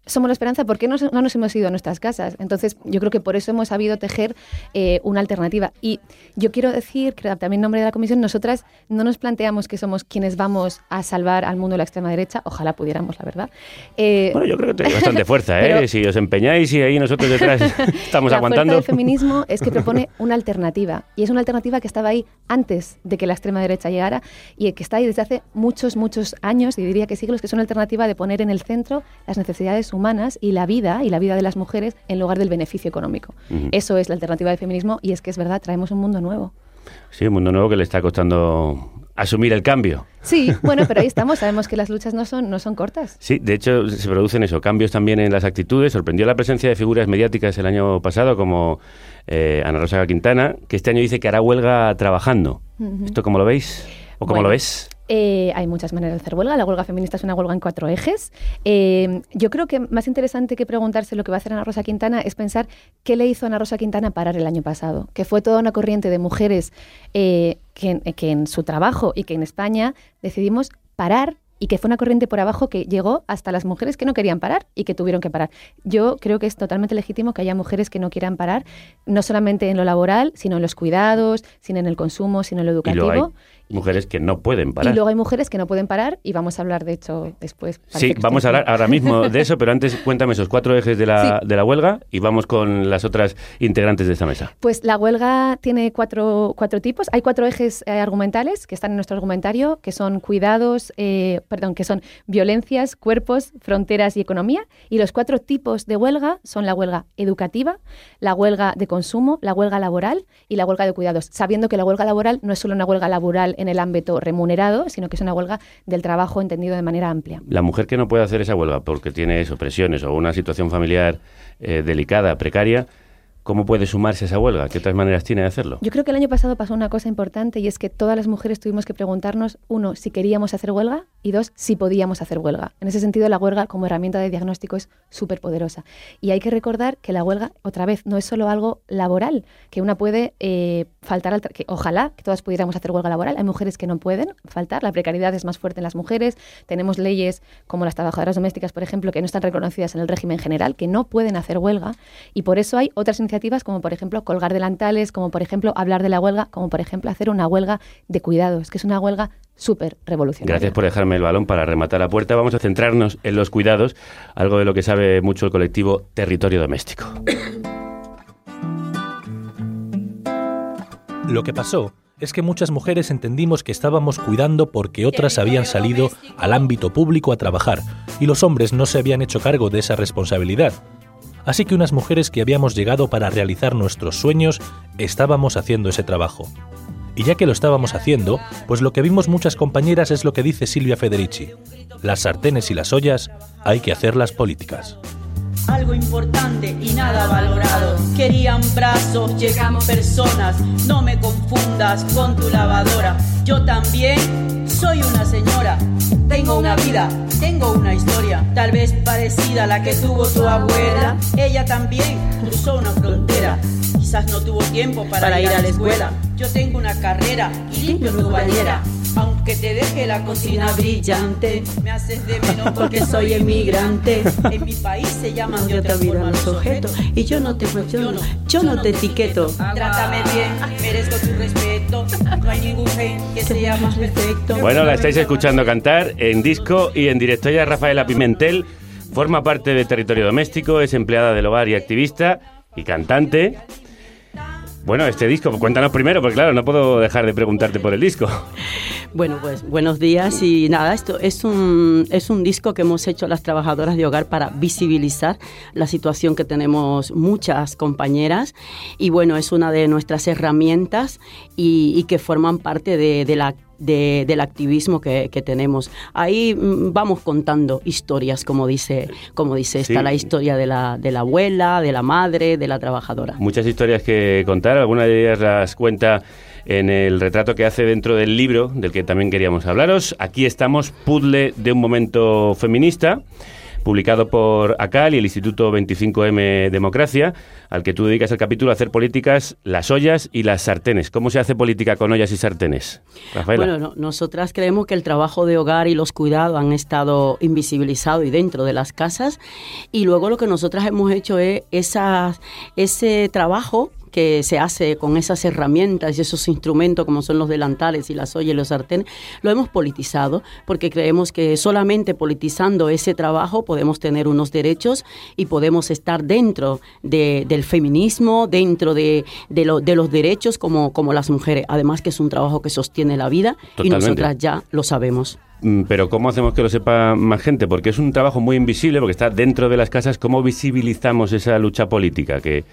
somos la esperanza porque no, no nos hemos ido a nuestras casas. Entonces, yo creo que por eso hemos sabido tejer eh, una alternativa. Y yo quiero decir, que también en nombre de la comisión, nosotras no nos planteamos que somos quienes vamos a salvar al mundo de la extrema derecha. Ojalá pudiéramos, la verdad. Eh, Bueno, yo creo que tenéis bastante <laughs> fuerza, ¿eh? Pero- Si os empeñáis y ahí nosotros detrás <laughs> estamos la aguantando. del feminismo <laughs> es que propone una alternativa. Y es una alternativa que estaba ahí antes de que la extrema derecha llegara y que está ahí desde hace muchos, muchos años, y diría que siglos, que es una alternativa de poner en el centro las necesidades humanas y la vida, y la vida de las mujeres, en lugar del beneficio económico. Eso es la alternativa del feminismo y es que es verdad, traemos un mundo nuevo. Sí, un mundo nuevo que le está costando asumir el cambio. Sí, bueno, pero ahí estamos, sabemos que las luchas no son, no son cortas. Sí, de hecho se producen eso, cambios también en las actitudes. Sorprendió la presencia de figuras mediáticas el año pasado como eh, Ana Rosa Quintana, que este año dice que hará huelga trabajando. ¿Esto cómo lo veis? ¿O cómo Bueno, lo ves? Eh, hay muchas maneras de hacer huelga. La huelga feminista es una huelga en cuatro ejes. Eh, yo creo que más interesante que preguntarse lo que va a hacer Ana Rosa Quintana es pensar qué le hizo Ana Rosa Quintana parar el año pasado, que fue toda una corriente de mujeres eh, que, en- que en su trabajo y que en España decidimos parar y que fue una corriente por abajo que llegó hasta las mujeres que no querían parar y que tuvieron que parar. Yo creo que es totalmente legítimo que haya mujeres que no quieran parar, no solamente en lo laboral, sino en los cuidados, sino en el consumo, sino en lo Y lo educativo. hay. Mujeres que no pueden parar. Y luego hay mujeres que no pueden parar y vamos a hablar, de hecho, después. Sí, vamos a hablar ahora mismo <laughs> de eso, pero antes cuéntame esos cuatro ejes de la, de la huelga y vamos con las otras integrantes de esta mesa. Pues la huelga tiene cuatro, cuatro tipos. Hay cuatro ejes eh, argumentales que están en nuestro argumentario, que son cuidados, eh, perdón, que son violencias, cuerpos, fronteras y economía. Y los cuatro tipos de huelga son la huelga educativa, la huelga de consumo, la huelga laboral y la huelga de cuidados. Sabiendo que la huelga laboral no es solo una huelga laboral en el ámbito remunerado, sino que es una huelga del trabajo entendido de manera amplia. La mujer que no puede hacer esa huelga porque tiene eso, presiones o una situación familiar eh, delicada, precaria, ¿cómo puede sumarse a esa huelga? ¿Qué otras maneras tiene de hacerlo? Yo creo que el año pasado pasó una cosa importante y es que todas las mujeres tuvimos que preguntarnos, uno, si queríamos hacer huelga y dos, si podíamos hacer huelga. En ese sentido, la huelga como herramienta de diagnóstico es súper poderosa. Y hay que recordar que la huelga, otra vez, no es solo algo laboral, que una puede eh, faltar al... que ojalá que todas pudiéramos hacer huelga laboral. Hay mujeres que no pueden faltar, la precariedad es más fuerte en las mujeres. Tenemos leyes como las trabajadoras domésticas, por ejemplo, que no están reconocidas en el régimen general, que no pueden hacer huelga. Y por eso hay otras iniciativas como, por ejemplo, colgar delantales, como, por ejemplo, hablar de la huelga, como, por ejemplo, hacer una huelga de cuidados, que es una huelga súper revolucionaria. Gracias por dejarme el balón para rematar la puerta. Vamos a centrarnos en los cuidados, algo de lo que sabe mucho el colectivo Territorio Doméstico. Lo que pasó es que muchas mujeres entendimos que estábamos cuidando porque otras habían salido al ámbito público a trabajar y los hombres no se habían hecho cargo de esa responsabilidad. Así que unas mujeres que habíamos llegado para realizar nuestros sueños estábamos haciendo ese trabajo. Y ya que lo estábamos haciendo, pues lo que vimos muchas compañeras es lo que dice Silvia Federici. Las sartenes y las ollas hay que hacerlas políticas. Algo importante y nada valorado. Querían brazos, llegamos personas, no me confundas con tu lavadora. Yo también soy una señora, tengo una vida, tengo una historia, tal vez parecida a la que tuvo tu abuela. Ella también cruzó una frontera. Quizás no tuvo tiempo para, ir a la escuela. Yo tengo una carrera y limpio tu bañera. Aunque te deje la cocina brillante, me haces de menos <laughs> porque soy emigrante. En mi país se llaman de otra forma los objetos y yo no te cuestiono, yo no te etiqueto. Trátame bien, merezco tu respeto. No hay ningún gen que sea más perfecto. Bueno, la estáis escuchando cantar en disco y en directo. Es Rafaela Pimentel, forma parte de Territorio Doméstico, es empleada del hogar y activista y cantante. Bueno, este disco, cuéntanos primero, porque claro, no puedo dejar de preguntarte por el disco. <laughs> Bueno, pues buenos días y nada, esto es un, es un disco que hemos hecho las trabajadoras de hogar para visibilizar la situación que tenemos muchas compañeras y bueno, es una de nuestras herramientas y, que forman parte de la de- del activismo que, que tenemos. Ahí mm, vamos contando historias, como dice, como dice esta, la historia de la, de la abuela, de la madre, de la trabajadora. Muchas historias que contar, algunas de ellas las cuenta en el retrato que hace dentro del libro, del que también queríamos hablaros. Aquí estamos, Puzzle de un momento feminista, publicado por ACAL y el Instituto 25M Democracia, al que tú dedicas el capítulo a hacer políticas, las ollas y las sartenes. ¿Cómo se hace política con ollas y sartenes? Rafaela. Bueno, no- nosotras creemos que el trabajo de hogar y los cuidados han estado invisibilizados y dentro de las casas y luego lo que nosotras hemos hecho es ese trabajo que se hace con esas herramientas y esos instrumentos como son los delantales y las ollas y los sartenes, lo hemos politizado porque creemos que solamente politizando ese trabajo podemos tener unos derechos y podemos estar dentro de- del feminismo, dentro de, de lo- de los derechos como, como las mujeres. Además que es un trabajo que sostiene la vida y nosotras ya lo sabemos. Mm, Pero ¿cómo hacemos que lo sepa más gente? Porque es un trabajo muy invisible, porque está dentro de las casas. ¿Cómo visibilizamos esa lucha política que,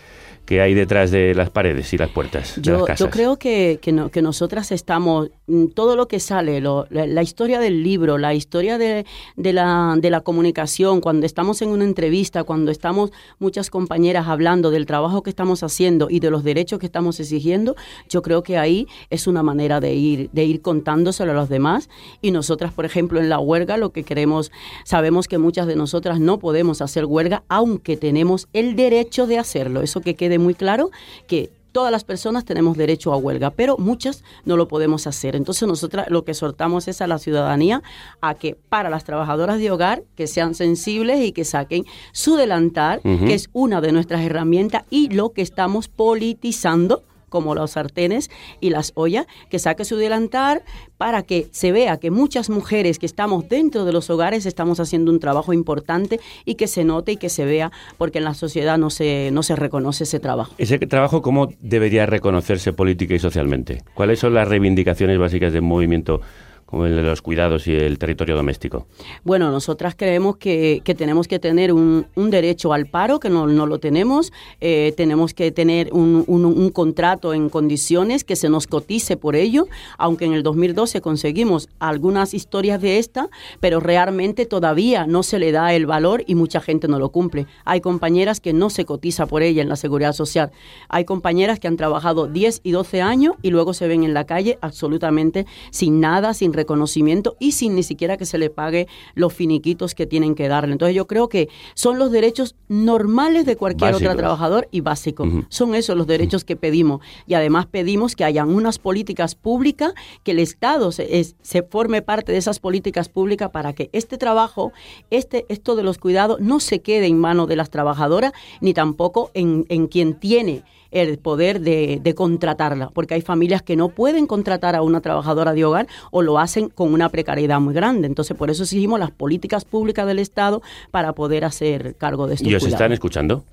que hay detrás de las paredes y las puertas de las Yo, casas? yo creo que, que, no- que nosotras estamos, mm, todo lo que sale, lo- la, la historia del libro, la historia de, de la, de la comunicación, cuando estamos en una entrevista, cuando estamos muchas compañeras hablando del trabajo que estamos haciendo y de los derechos que estamos exigiendo, yo creo que ahí es una manera de ir, de ir contándoselo a los demás. Y nosotras, por ejemplo, en la huelga, lo que queremos, sabemos que muchas de nosotras no podemos hacer huelga, aunque tenemos el derecho de hacerlo. Eso que quede muy claro, que todas las personas tenemos derecho a huelga, pero muchas no lo podemos hacer. Entonces nosotras lo que exhortamos es a la ciudadanía a que para las trabajadoras de hogar que sean sensibles y que saquen su delantal, que es una de nuestras herramientas y lo que estamos politizando como los sartenes y las ollas, que saque su delantal para que se vea que muchas mujeres que estamos dentro de los hogares estamos haciendo un trabajo importante y que se note y que se vea, porque en la sociedad no se, no se reconoce ese trabajo. Ese trabajo, ¿cómo debería reconocerse política y socialmente? ¿Cuáles son las reivindicaciones básicas del movimiento como el de los cuidados y el territorio doméstico? Bueno, nosotras creemos que, que tenemos que tener un, un, derecho al paro, que no, no lo tenemos, eh, tenemos que tener un, un, un, contrato en condiciones que se nos cotice por ello, aunque en el 2012 conseguimos algunas historias de esta, pero realmente todavía no se le da el valor y mucha gente no lo cumple. Hay compañeras que no se cotiza por ella en la seguridad social, hay compañeras que han trabajado 10 y 12 años y luego se ven en la calle absolutamente sin nada, sin reconocimiento y sin ni siquiera que se le pague los finiquitos que tienen que darle. Entonces yo creo que son los derechos normales de cualquier Básicos. otro trabajador y básicos. Son esos los derechos que pedimos. Y además pedimos que hayan unas políticas públicas, que el Estado se, es- se forme parte de esas políticas públicas para que este trabajo, este, esto de los cuidados, no se quede en manos de las trabajadoras ni tampoco en, en quien tiene el poder de, de contratarla, porque hay familias que no pueden contratar a una trabajadora de hogar o lo hacen con una precariedad muy grande. Entonces, por eso exigimos las políticas públicas del Estado para poder hacer cargo de estos ¿Y os están escuchando?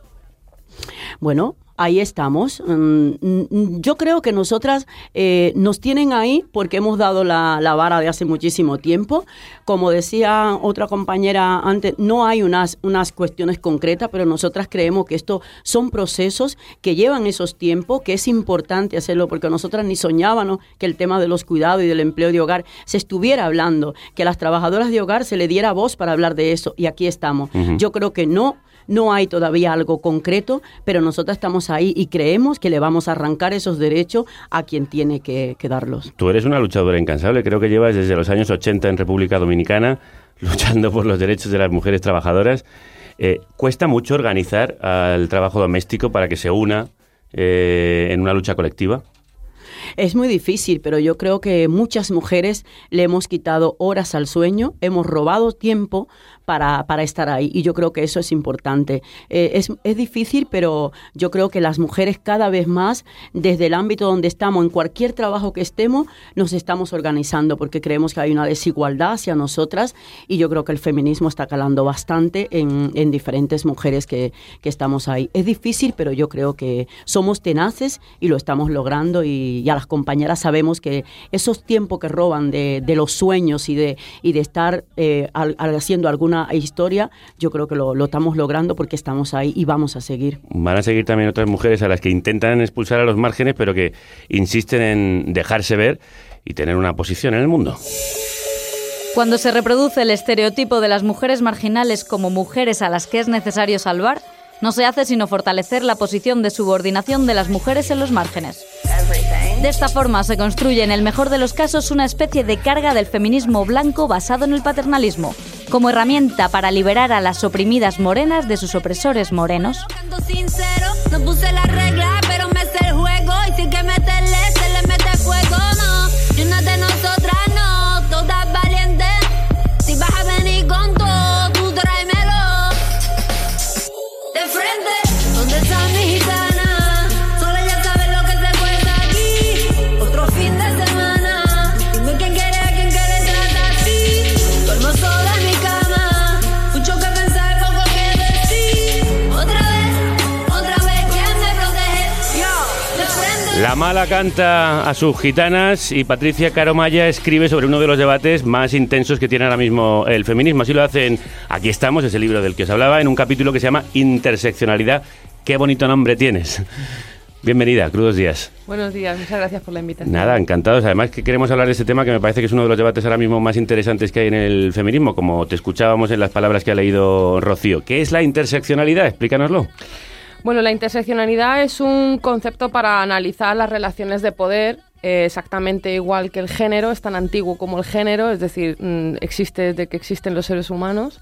Bueno, ahí estamos. Mm, mm, Yo creo que nosotras eh, nos tienen ahí porque hemos dado la, la vara de hace muchísimo tiempo. Como decía otra compañera antes, no hay unas, unas cuestiones concretas, pero nosotras creemos que esto son procesos que llevan esos tiempos, que es importante hacerlo porque nosotras ni soñábamos que el tema de los cuidados y del empleo de hogar se estuviera hablando, que a las trabajadoras de hogar se le diera voz para hablar de eso y aquí estamos. Yo creo que no no hay todavía algo concreto, pero nosotros estamos ahí y creemos que le vamos a arrancar esos derechos a quien tiene que, que darlos. Tú eres una luchadora incansable, creo que llevas desde los años 80 en República Dominicana <laughs> luchando por los derechos de las mujeres trabajadoras. Eh, ¿Cuesta mucho organizar al trabajo doméstico para que se una eh, en una lucha colectiva? Es muy difícil, pero yo creo que muchas mujeres le hemos quitado horas al sueño, hemos robado tiempo para, para estar ahí y yo creo que eso es importante. Eh, es, es difícil, pero yo creo que las mujeres cada vez más, desde el ámbito donde estamos, en cualquier trabajo que estemos, nos estamos organizando porque creemos que hay una desigualdad hacia nosotras y yo creo que el feminismo está calando bastante en, en diferentes mujeres que, que estamos ahí. Es difícil, pero yo creo que somos tenaces y lo estamos logrando y, y a las compañeras sabemos que esos tiempos que roban de, de los sueños y de, y de estar eh, al- haciendo alguna historia, yo creo que lo, lo estamos logrando porque estamos ahí y vamos a seguir. Van a seguir también otras mujeres a las que intentan expulsar a los márgenes, pero que insisten en dejarse ver y tener una posición en el mundo. Cuando se reproduce el estereotipo de las mujeres marginales como mujeres a las que es necesario salvar, no se hace sino fortalecer la posición de subordinación de las mujeres en los márgenes. De esta forma se construye en el mejor de los casos una especie de carga del feminismo blanco basado en el paternalismo, como herramienta para liberar a las oprimidas morenas de sus opresores morenos. Frente. La mala canta a sus gitanas y Patricia Caromaya escribe sobre uno de los debates más intensos que tiene ahora mismo el feminismo. Así lo hacen Aquí estamos, es el libro del que os hablaba, en un capítulo que se llama Interseccionalidad. Qué bonito nombre tienes. Bienvenida, crudos días. Buenos días, muchas gracias por la invitación. Nada, encantados. Además que queremos hablar de este tema que me parece que es uno de los debates ahora mismo más interesantes que hay en el feminismo, como te escuchábamos en las palabras que ha leído Rocío. ¿Qué es la interseccionalidad? Explícanoslo. Bueno, la interseccionalidad es un concepto para analizar las relaciones de poder eh, exactamente igual que el género, es tan antiguo como el género, es decir, mm, existe desde que existen los seres humanos.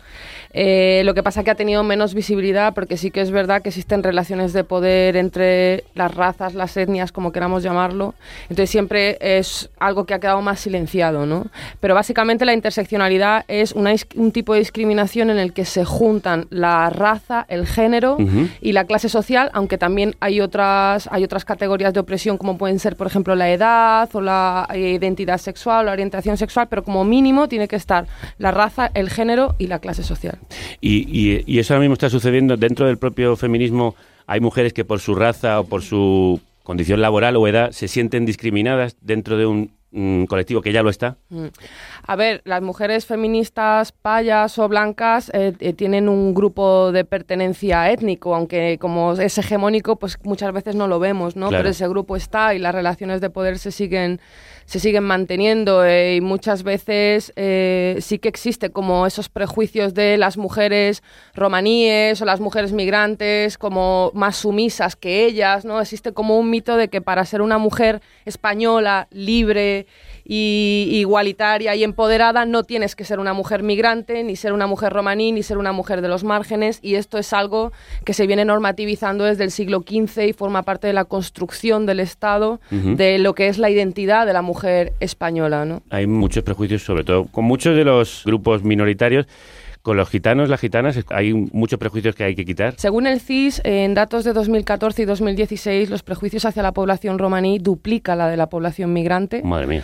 Eh, lo que pasa que ha tenido menos visibilidad porque sí que es verdad que existen relaciones de poder entre las razas, las etnias, como queramos llamarlo. Entonces siempre es algo que ha quedado más silenciado, ¿no? Pero básicamente la interseccionalidad es una, is- un tipo de discriminación en el que se juntan la raza, el género Ujú. y la clase social, aunque también hay otras, hay otras categorías de opresión como pueden ser, por ejemplo, la edad o la eh, identidad sexual, la orientación sexual, pero como mínimo tiene que estar la raza, el género y la clase social. Y, y- y eso ahora mismo está sucediendo dentro del propio feminismo. Hay mujeres que por su raza o por su condición laboral o edad se sienten discriminadas dentro de un, mm, colectivo que ya lo está. Mm. A ver, las mujeres feministas payas o blancas eh, eh, tienen un grupo de pertenencia étnico, aunque como es hegemónico, pues muchas veces no lo vemos, ¿no? Claro. Pero ese grupo está y las relaciones de poder se siguen se siguen manteniendo eh, y muchas veces eh, sí que existe como esos prejuicios de las mujeres romaníes o las mujeres migrantes como más sumisas que ellas, ¿no? Existe como un mito de que para ser una mujer española, libre y igualitaria y empoderada no tienes que ser una mujer migrante, ni ser una mujer romaní, ni ser una mujer de los márgenes y esto es algo que se viene normativizando desde el siglo XV y forma parte de la construcción del Estado de lo que es la identidad de la mujer española, ¿no? Hay muchos prejuicios, sobre todo con muchos de los grupos minoritarios. Con los gitanos, las gitanas, hay muchos prejuicios que hay que quitar. Según el CIS, en datos de 2014 y 2016, los prejuicios hacia la población romaní duplica la de la población migrante. Madre mía.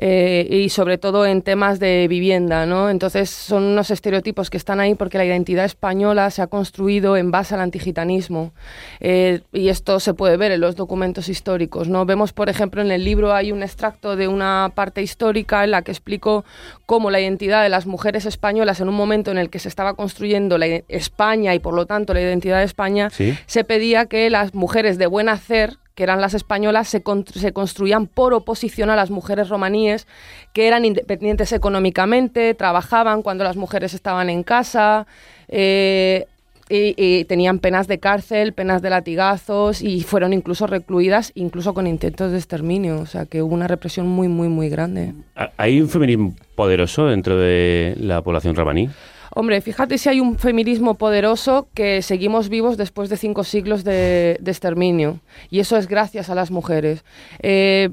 Eh, y sobre todo en temas de vivienda, ¿no? Entonces son unos estereotipos que están ahí porque la identidad española se ha construido en base al antigitanismo Eh, y esto se puede ver en los documentos históricos, ¿no? Vemos, por ejemplo, en el libro hay un extracto de una parte histórica en la que explico cómo la identidad de las mujeres españolas en un momento en el que se estaba construyendo la España y por lo tanto la identidad de España, Sí. se pedía que las mujeres de buen hacer que eran las españolas, se, se construían por oposición a las mujeres romaníes, que eran independientes económicamente, trabajaban cuando las mujeres estaban en casa, eh, y, tenían penas de cárcel, penas de latigazos, y fueron incluso recluidas, incluso con intentos de exterminio. O sea, que hubo una represión muy, muy, muy grande. ¿Ha- ¿Hay un feminismo poderoso dentro de la población romaní? Hombre, fíjate si hay un feminismo poderoso que seguimos vivos después de cinco siglos de, exterminio. Y eso es gracias a las mujeres. Eh,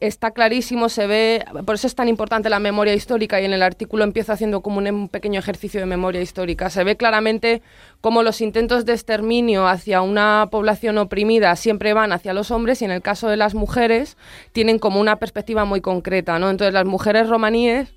está clarísimo, se ve, por eso es tan importante la memoria histórica y en el artículo empiezo haciendo como un, un pequeño ejercicio de memoria histórica. Se ve claramente cómo los intentos de exterminio hacia una población oprimida siempre van hacia los hombres y en el caso de las mujeres tienen como una perspectiva muy concreta, ¿no? Entonces las mujeres romaníes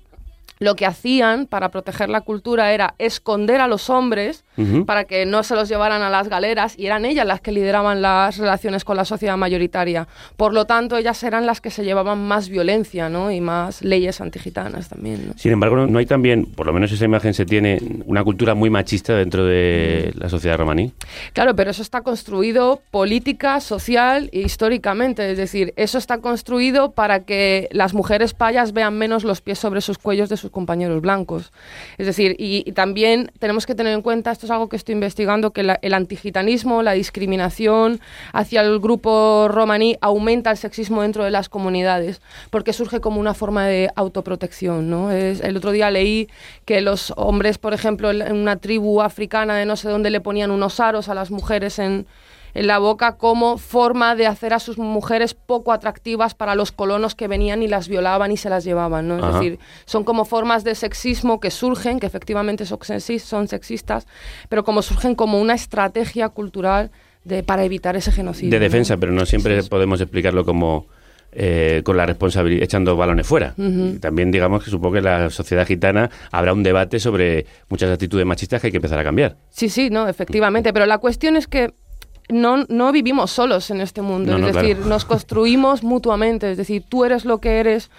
lo que hacían para proteger la cultura era esconder a los hombres Ujú. para que no se los llevaran a las galeras y eran ellas las que lideraban las relaciones con la sociedad mayoritaria. Por lo tanto, ellas eran las que se llevaban más violencia ¿no? y más leyes antigitanas también. ¿no? Sin embargo, no, no hay también, por lo menos esa imagen se tiene, una cultura muy machista dentro de la sociedad romaní. Claro, pero eso está construido política, social e históricamente. Es decir, eso está construido para que las mujeres payas vean menos los pies sobre sus cuellos de sus compañeros blancos. Es decir, y, también tenemos que tener en cuenta, esto es algo que estoy investigando, que el antigitanismo, la discriminación hacia el grupo romaní aumenta el sexismo dentro de las comunidades, porque surge como una forma de autoprotección. ¿no? Es- el otro día leí que los hombres, por ejemplo, en una tribu africana de no sé dónde le ponían unos aros a las mujeres en, en la boca como forma de hacer a sus mujeres poco atractivas para los colonos que venían y las violaban y se las llevaban. ¿no? Es Ajá. decir, son como formas de sexismo que surgen, que efectivamente son, sexis- son sexistas, pero como surgen como una estrategia cultural de, para evitar ese genocidio. De ¿no? defensa, pero no siempre podemos explicarlo como eh, con la responsabilidad, echando balones fuera. También digamos que supongo que en la sociedad gitana habrá un debate sobre muchas actitudes machistas que hay que empezar a cambiar. Sí, sí, no, efectivamente. Pero la cuestión es que no, no vivimos solos en este mundo. No, es decir, claro. nos construimos mutuamente. Es decir, tú eres lo que eres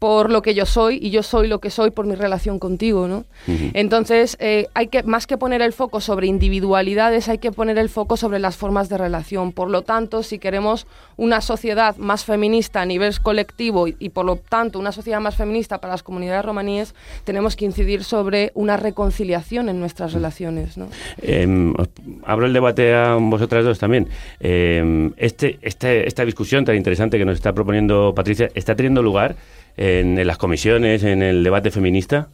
por lo que yo soy y yo soy lo que soy por mi relación contigo, ¿no? Entonces, eh, hay que, más que poner el foco sobre individualidades, hay que poner el foco sobre las formas de relación. Por lo tanto, si queremos una sociedad más feminista a nivel colectivo y, y por lo tanto una sociedad más feminista para las comunidades romaníes, tenemos que incidir sobre una reconciliación en nuestras relaciones, ¿no? Eh, os abro el debate a vosotras dos también. Eh, este, este, esta discusión tan interesante que nos está proponiendo Patricia, ¿está teniendo lugar en, las comisiones, en el debate feminista?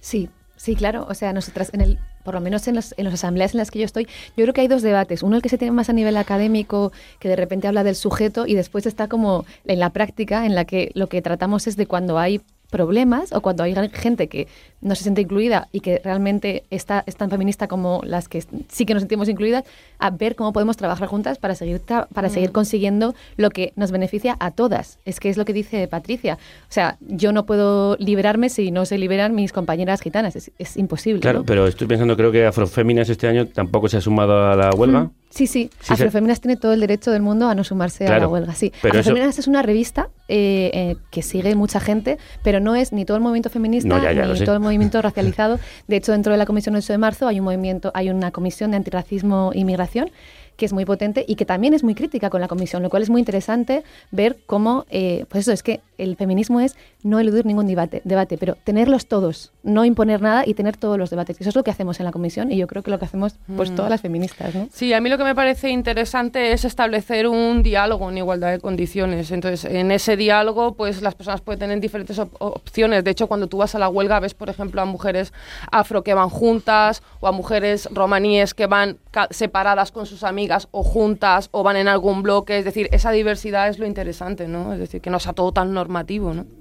Sí, sí, claro. O sea, nosotras, en el, por lo menos en, los- en las asambleas en las que yo estoy, yo creo que hay dos debates. Uno el que se tiene más a nivel académico, que de repente habla del sujeto, y después está como en la práctica, en la que lo que tratamos es de cuando hay problemas o cuando hay gente que no se siente incluida y que realmente está, es tan feminista como las que sí que nos sentimos incluidas, a ver cómo podemos trabajar juntas para seguir, tra- para seguir Mm. consiguiendo lo que nos beneficia a todas. Es que es lo que dice Patricia. O sea, yo no puedo liberarme si no se liberan mis compañeras gitanas. Es, es imposible. Claro, ¿no? pero estoy pensando, creo que Afroféminas este año tampoco se ha sumado a la huelga. Mm, Sí, sí. Sí, se- Afrofeminas tiene todo el derecho del mundo a no sumarse a la huelga. Sí. pero eso- Afrofeminas es una revista eh, eh, que sigue mucha gente, pero no es ni todo el movimiento feminista No, ya, ya lo ni todo el movimiento <laughs> racializado. De hecho, dentro de la Comisión 8 de marzo hay un movimiento, hay una comisión de antirracismo e inmigración que es muy potente y que también es muy crítica con la comisión, lo cual es muy interesante ver cómo, eh, pues eso, es que el feminismo es no eludir ningún debate, debate, pero tenerlos todos, no imponer nada y tener todos los debates. Eso es lo que hacemos en la comisión y yo creo que lo que hacemos pues Mm. todas las feministas, ¿no? Sí, a mí lo que me parece interesante es establecer un diálogo en igualdad de condiciones. Entonces, en ese diálogo, pues las personas pueden tener diferentes op- opciones. De hecho, cuando tú vas a la huelga, ves, por ejemplo, a mujeres afro que van juntas o a mujeres romaníes que van separadas con sus amigas o juntas o van en algún bloque. Es decir, esa diversidad es lo interesante, ¿no? Es decir, que no sea todo tan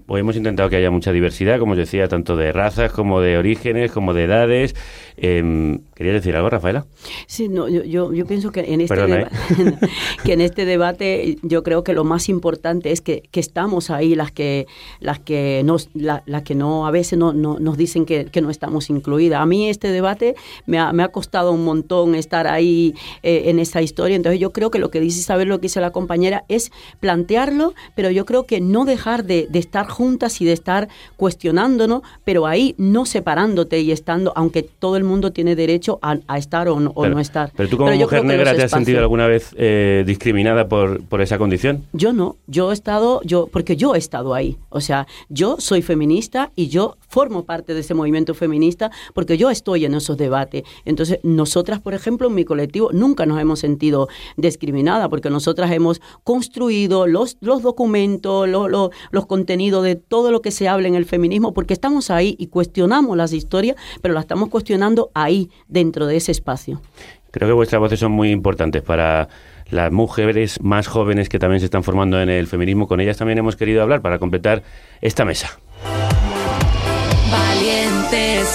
Hoy hemos intentado que haya mucha diversidad, como os decía, tanto de razas como de orígenes, como de edades. Eh, ¿Querías decir algo, Rafaela? Sí, no, yo, yo, yo pienso que en, este Perdona, deba- <laughs> <laughs> que en este debate yo creo que lo más importante es que, que estamos ahí las que las que nos la- las que no a veces no, no- nos dicen que, que no estamos incluidas. A mí este debate me ha, me ha costado un montón estar ahí eh, en esa historia. Entonces yo creo que lo que dice Isabel, lo que dice la compañera, es plantearlo, pero yo creo que no dejar de, de estar juntas y de estar cuestionándonos, pero ahí no separándote y estando, aunque todo el mundo tiene derecho a, a estar o no, o Pero, no estar. pero tú como mujer negra los te has sentido alguna vez eh, discriminada por, por esa condición? Yo no, yo he estado, yo, porque yo he estado ahí. O sea, yo soy feminista y yo formo parte de ese movimiento feminista porque yo estoy en esos debates. Entonces, nosotras, por ejemplo, en mi colectivo nunca nos hemos sentido discriminadas porque nosotras hemos construido los, los documentos, lo- lo- los contenidos de todo lo que se habla en el feminismo porque estamos ahí y cuestionamos las historias, pero las estamos cuestionando ahí, dentro de ese espacio. Creo que vuestras voces son muy importantes para las mujeres más jóvenes que también se están formando en el feminismo. Con ellas también hemos querido hablar para completar esta mesa.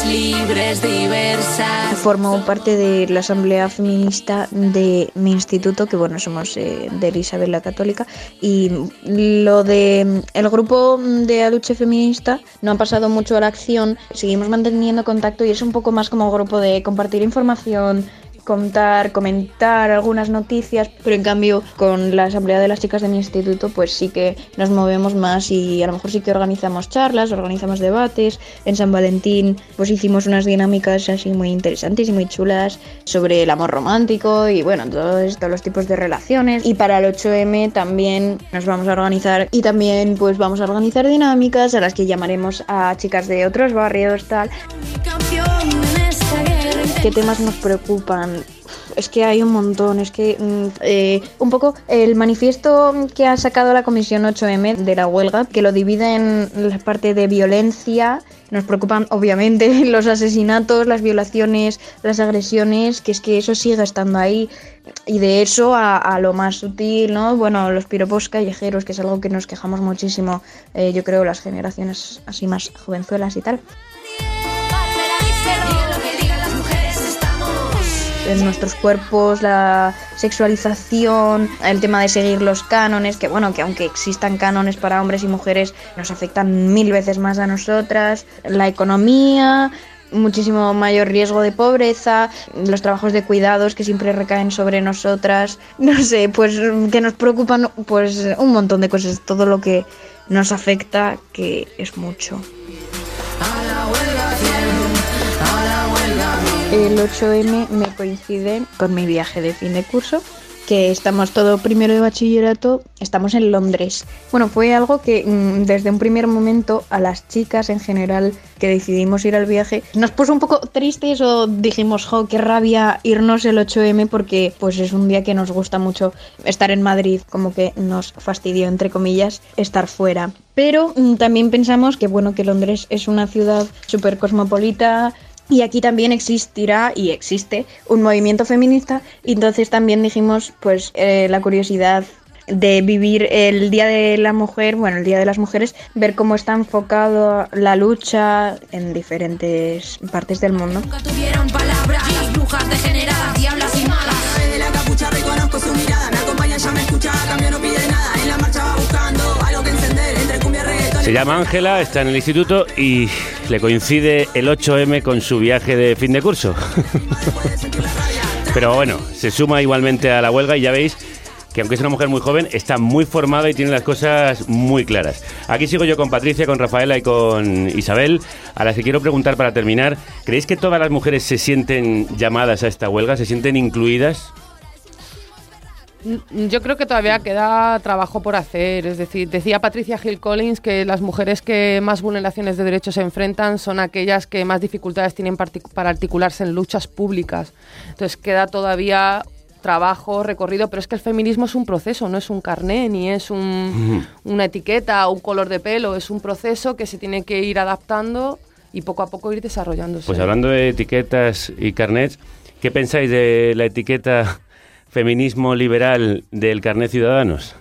Libres, diversas. Formo parte de la Asamblea Feminista de mi instituto, que bueno, somos eh, de Isabel la Católica, y lo de el grupo de Aduche Feminista no ha pasado mucho a la acción, seguimos manteniendo contacto y es un poco más como grupo de compartir información, contar, comentar algunas noticias, pero en cambio con la asamblea de las chicas de mi instituto pues sí que nos movemos más y a lo mejor sí que organizamos charlas, organizamos debates. En San Valentín pues hicimos unas dinámicas así muy interesantes y muy chulas sobre el amor romántico y bueno, todos, los tipos de relaciones. Y para el 8M también nos vamos a organizar y también pues vamos a organizar dinámicas a las que llamaremos a chicas de otros barrios tal. ¿Qué temas nos preocupan? Es que hay un montón, es que mm, eh, un poco el manifiesto que ha sacado la Comisión 8M de la huelga, que lo divide en la parte de violencia, nos preocupan obviamente <laughs> los asesinatos, las violaciones, las agresiones, que es que eso sigue estando ahí. Y de eso a, a lo más sutil, ¿no? Bueno, los piropos callejeros, que es algo que nos quejamos muchísimo, eh, yo creo, las generaciones así más jovenzuelas y tal. En nuestros cuerpos, la sexualización, el tema de seguir los cánones, que bueno, que aunque existan cánones para hombres y mujeres, nos afectan mil veces más a nosotras, la economía, muchísimo mayor riesgo de pobreza, los trabajos de cuidados que siempre recaen sobre nosotras, no sé, pues que nos preocupan pues un montón de cosas, todo lo que nos afecta, que es mucho. El 8M me coincide con mi viaje de fin de curso, que estamos todo primero de bachillerato, estamos en Londres. Bueno, fue algo que mm, desde un primer momento a las chicas en general que decidimos ir al viaje nos puso un poco tristes o dijimos, jo, qué rabia irnos el 8M porque pues es un día que nos gusta mucho estar en Madrid, como que nos fastidió entre comillas estar fuera. Pero mm, también pensamos que bueno, que Londres es una ciudad súper cosmopolita, y aquí también existirá y existe un movimiento feminista. Y entonces también dijimos, pues, eh, la curiosidad de vivir el Día de la Mujer, bueno, el Día de las Mujeres, ver cómo está enfocado la lucha en diferentes partes del mundo. tuvieron palabras, las brujas degeneradas, diablas y malas. De la capucha reconozco su mirada, me acompaña, ya me escucha, a cambio Se llama Ángela, está en el instituto y le coincide el 8M con su viaje de fin de curso. <laughs> Pero bueno, se suma igualmente a la huelga y ya veis que aunque es una mujer muy joven, está muy formada y tiene las cosas muy claras. Aquí sigo yo con Patricia, con Rafaela y con Isabel, a las que quiero preguntar para terminar, ¿creéis que todas las mujeres se sienten llamadas a esta huelga, se sienten incluidas? Yo creo que todavía queda trabajo por hacer. Es decir, decía Patricia Hill Collins que las mujeres que más vulneraciones de derechos se enfrentan son aquellas que más dificultades tienen para articularse en luchas públicas. Entonces queda todavía trabajo, recorrido, pero es que el feminismo es un proceso, no es un carné, ni es un- una etiqueta o un color de pelo, es un proceso que se tiene que ir adaptando y poco a poco ir desarrollándose. Pues hablando de etiquetas y carnets, ¿qué pensáis de la etiqueta feminismo liberal del carnet Ciudadanos?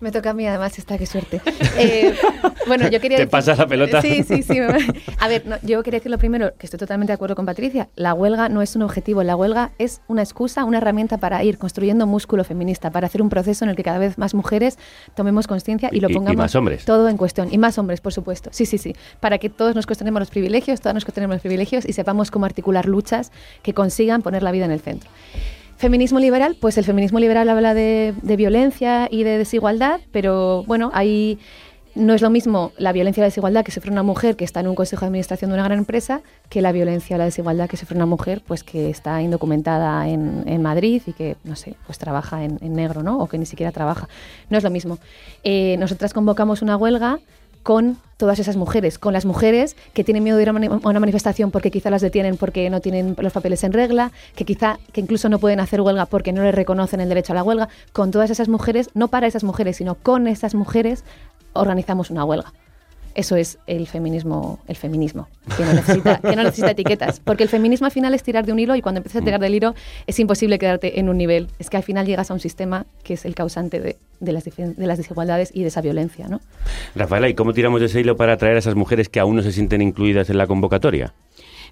Me toca a mí, además, esta, qué suerte. <laughs> Eh, bueno, yo quería ¿Te decir- pasas la pelota? Sí, sí, sí. A ver, no, yo quería decir lo primero, que estoy totalmente de acuerdo con Patricia. La huelga no es un objetivo, la huelga es una excusa, una herramienta para ir construyendo músculo feminista, para hacer un proceso en el que cada vez más mujeres tomemos conciencia y lo Y- y pongamos más hombres. todo en cuestión. Y más hombres, por supuesto. Sí, sí, sí. Para que todos nos cuestionemos los privilegios, todas nos cuestionemos los privilegios y sepamos cómo articular luchas que consigan poner la vida en el centro. Feminismo liberal, pues el feminismo liberal habla de, violencia y de desigualdad, pero bueno, ahí no es lo mismo la violencia y la desigualdad que sufre una mujer que está en un consejo de administración de una gran empresa que la violencia y la desigualdad que sufre una mujer pues que está indocumentada en, Madrid y que, no sé, pues trabaja en, en negro, ¿no? O que ni siquiera trabaja. No es lo mismo. Eh, nosotras convocamos una huelga con todas esas mujeres, con las mujeres que tienen miedo de ir a una manifestación porque quizá las detienen porque no tienen los papeles en regla, que quizá que incluso no pueden hacer huelga porque no les reconocen el derecho a la huelga, con todas esas mujeres, no para esas mujeres, sino con esas mujeres organizamos una huelga. Eso es el feminismo, el feminismo, que no, necesita, que no necesita etiquetas. Porque el feminismo al final es tirar de un hilo y cuando empiezas a tirar del hilo es imposible quedarte en un nivel. Es que al final llegas a un sistema que es el causante de, de las, dife- de las desigualdades y de esa violencia, ¿no? Rafaela, ¿y cómo tiramos de ese hilo para atraer a esas mujeres que aún no se sienten incluidas en la convocatoria?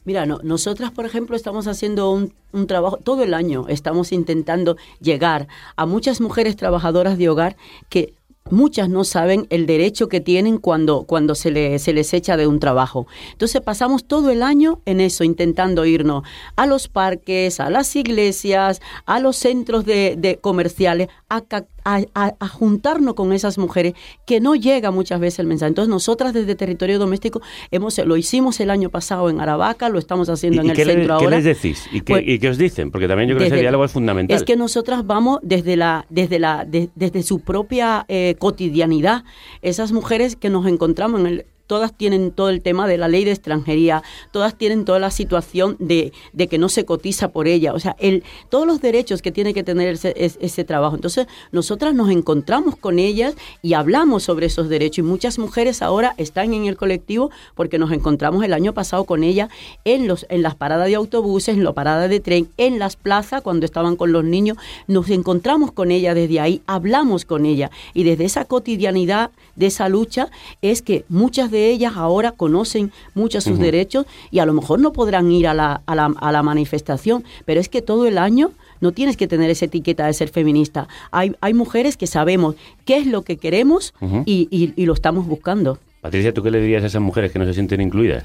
Mira, no- nosotras, por ejemplo, estamos haciendo un, un trabajo, todo el año estamos intentando llegar a muchas mujeres trabajadoras de hogar que muchas no saben el derecho que tienen cuando, cuando se, le- se les echa de un trabajo. Entonces pasamos todo el año en eso, intentando irnos a los parques, a las iglesias, a los centros de, de comerciales, a, ca- a- a- a juntarnos con esas mujeres que no llega muchas veces el mensaje. Entonces nosotras desde territorio doméstico hemos, lo hicimos el año pasado en Aravaca, lo estamos haciendo en ¿Y el qué, le- centro qué ahora. les decís? ¿Y qué, Pues, y qué os dicen? Porque también yo creo que ese diálogo es fundamental. es que nosotras vamos desde la, desde la, de- desde su propia eh, cotidianidad. Esas mujeres que nos encontramos en el todas tienen todo el tema de la ley de extranjería, todas tienen toda la situación de, de que no se cotiza por ella, o sea, el, todos los derechos que tiene que tener ese, es- ese trabajo. Entonces, nosotras nos encontramos con ellas y hablamos sobre esos derechos. Y muchas mujeres ahora están en el colectivo porque nos encontramos el año pasado con ellas en, en las paradas de autobuses, en la parada de tren, en las plazas cuando estaban con los niños, nos encontramos con ella desde ahí, hablamos con ella. Y desde esa cotidianidad de esa lucha es que muchas de ellas ahora conocen muchos sus derechos y a lo mejor no podrán ir a la, a, la, a la manifestación, pero es que todo el año no tienes que tener esa etiqueta de ser feminista. Hay, hay mujeres que sabemos qué es lo que queremos y, y- y lo estamos buscando. Patricia, ¿tú qué le dirías a esas mujeres que no se sienten incluidas?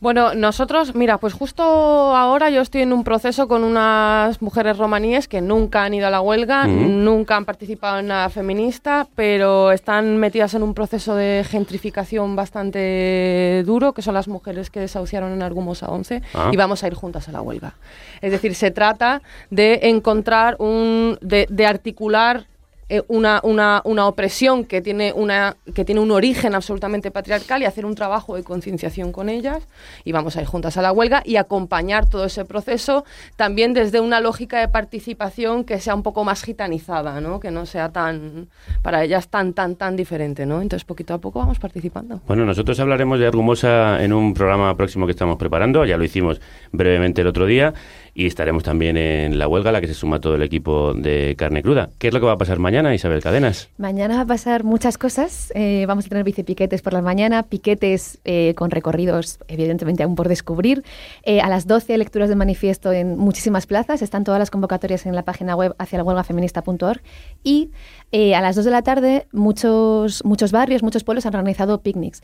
Bueno, nosotros, mira, pues justo ahora yo estoy en un proceso con unas mujeres romaníes que nunca han ido a la huelga, nunca han participado en nada feminista, pero están metidas en un proceso de gentrificación bastante duro, que son las mujeres que desahuciaron en Argumos a 11, Ah. y vamos a ir juntas a la huelga. Es decir, se trata de encontrar un, de, de articular eh, una, una, una opresión que tiene, una, que tiene un origen absolutamente patriarcal y hacer un trabajo de concienciación con ellas. Y vamos a ir juntas a la huelga y acompañar todo ese proceso también desde una lógica de participación que sea un poco más gitanizada, ¿no? que no sea tan, para ellas tan, tan, tan diferente. ¿no? Entonces, poquito a poco vamos participando. Bueno, nosotros hablaremos de Argumosa en un programa próximo que estamos preparando, ya lo hicimos brevemente el otro día, y estaremos también en la huelga a la que se suma todo el equipo de carne cruda. ¿Qué es lo que va a pasar mañana, Isabel Cadenas? Mañana va a pasar muchas cosas. Eh, vamos a tener bicipiquetes por la mañana, piquetes eh, con recorridos, evidentemente aún por descubrir. Eh, a las 12 lecturas de manifiesto en muchísimas plazas. Están todas las convocatorias en la página web hacia la huelgafeminista.org. Y eh, a las 2 de la tarde, muchos, muchos barrios, muchos pueblos han organizado picnics.